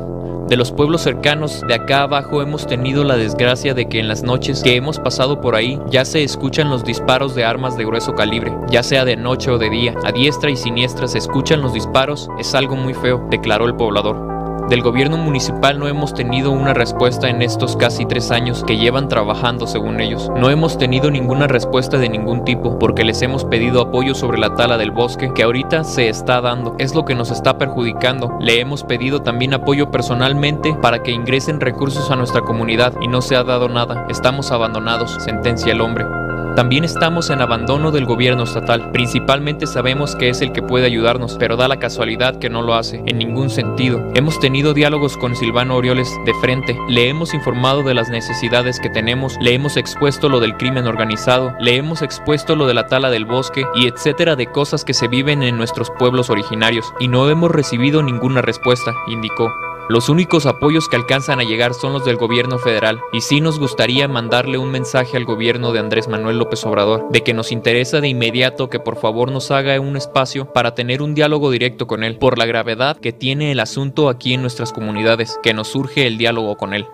S5: De los pueblos cercanos de acá abajo hemos tenido la desgracia de que en las noches que hemos pasado por ahí ya se escuchan los disparos de armas de grueso calibre, ya sea de noche o de día. A diestra y siniestra se escuchan los disparos, es algo muy feo, declaró el poblador. Del gobierno municipal no hemos tenido una respuesta en estos casi tres años que llevan trabajando según ellos. No hemos tenido ninguna respuesta de ningún tipo porque les hemos pedido apoyo sobre la tala del bosque que ahorita se está dando. Es lo que nos está perjudicando. Le hemos pedido también apoyo personalmente para que ingresen recursos a nuestra comunidad y no se ha dado nada. Estamos abandonados, sentencia el hombre. También estamos en abandono del gobierno estatal. Principalmente sabemos que es el que puede ayudarnos, pero da la casualidad que no lo hace, en ningún sentido. Hemos tenido diálogos con Silvano Orioles de frente, le hemos informado de las necesidades que tenemos, le hemos expuesto lo del crimen organizado, le hemos expuesto lo de la tala del bosque y etcétera de cosas que se viven en nuestros pueblos originarios, y no hemos recibido ninguna respuesta, indicó. Los únicos apoyos que alcanzan a llegar son los del gobierno federal, y sí nos gustaría mandarle un mensaje al gobierno de Andrés Manuel López Obrador, de que nos interesa de inmediato que por favor nos haga un espacio para tener un diálogo directo con él, por la gravedad que tiene el asunto aquí en nuestras comunidades, que nos surge el diálogo con él.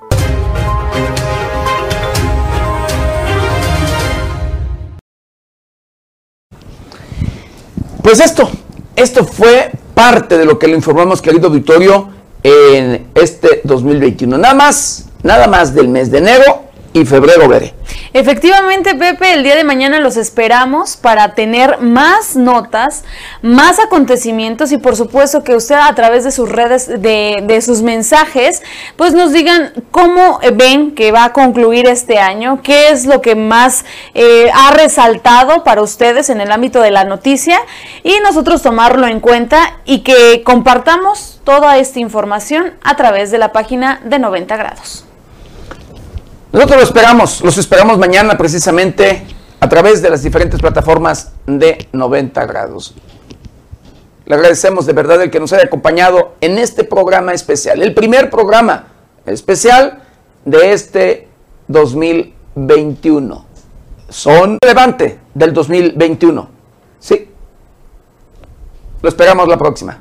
S1: Pues esto, esto fue parte de lo que le informamos, querido auditorio en este 2021. Nada más, nada más del mes de enero y febrero veré.
S2: Efectivamente, Pepe, el día de mañana los esperamos para tener más notas, más acontecimientos y por supuesto que usted a través de sus redes, de, sus mensajes, pues nos digan cómo ven que va a concluir este año, qué es lo que más eh, ha resaltado para ustedes en el ámbito de la noticia y nosotros tomarlo en cuenta y que compartamos toda esta información a través de la página de 90 grados.
S1: Nosotros lo esperamos, los esperamos mañana precisamente a través de las diferentes plataformas de 90 grados. Le agradecemos de verdad el que nos haya acompañado en este programa especial, el primer programa especial de este 2021. Son relevante del 2021. Sí. Lo esperamos la próxima.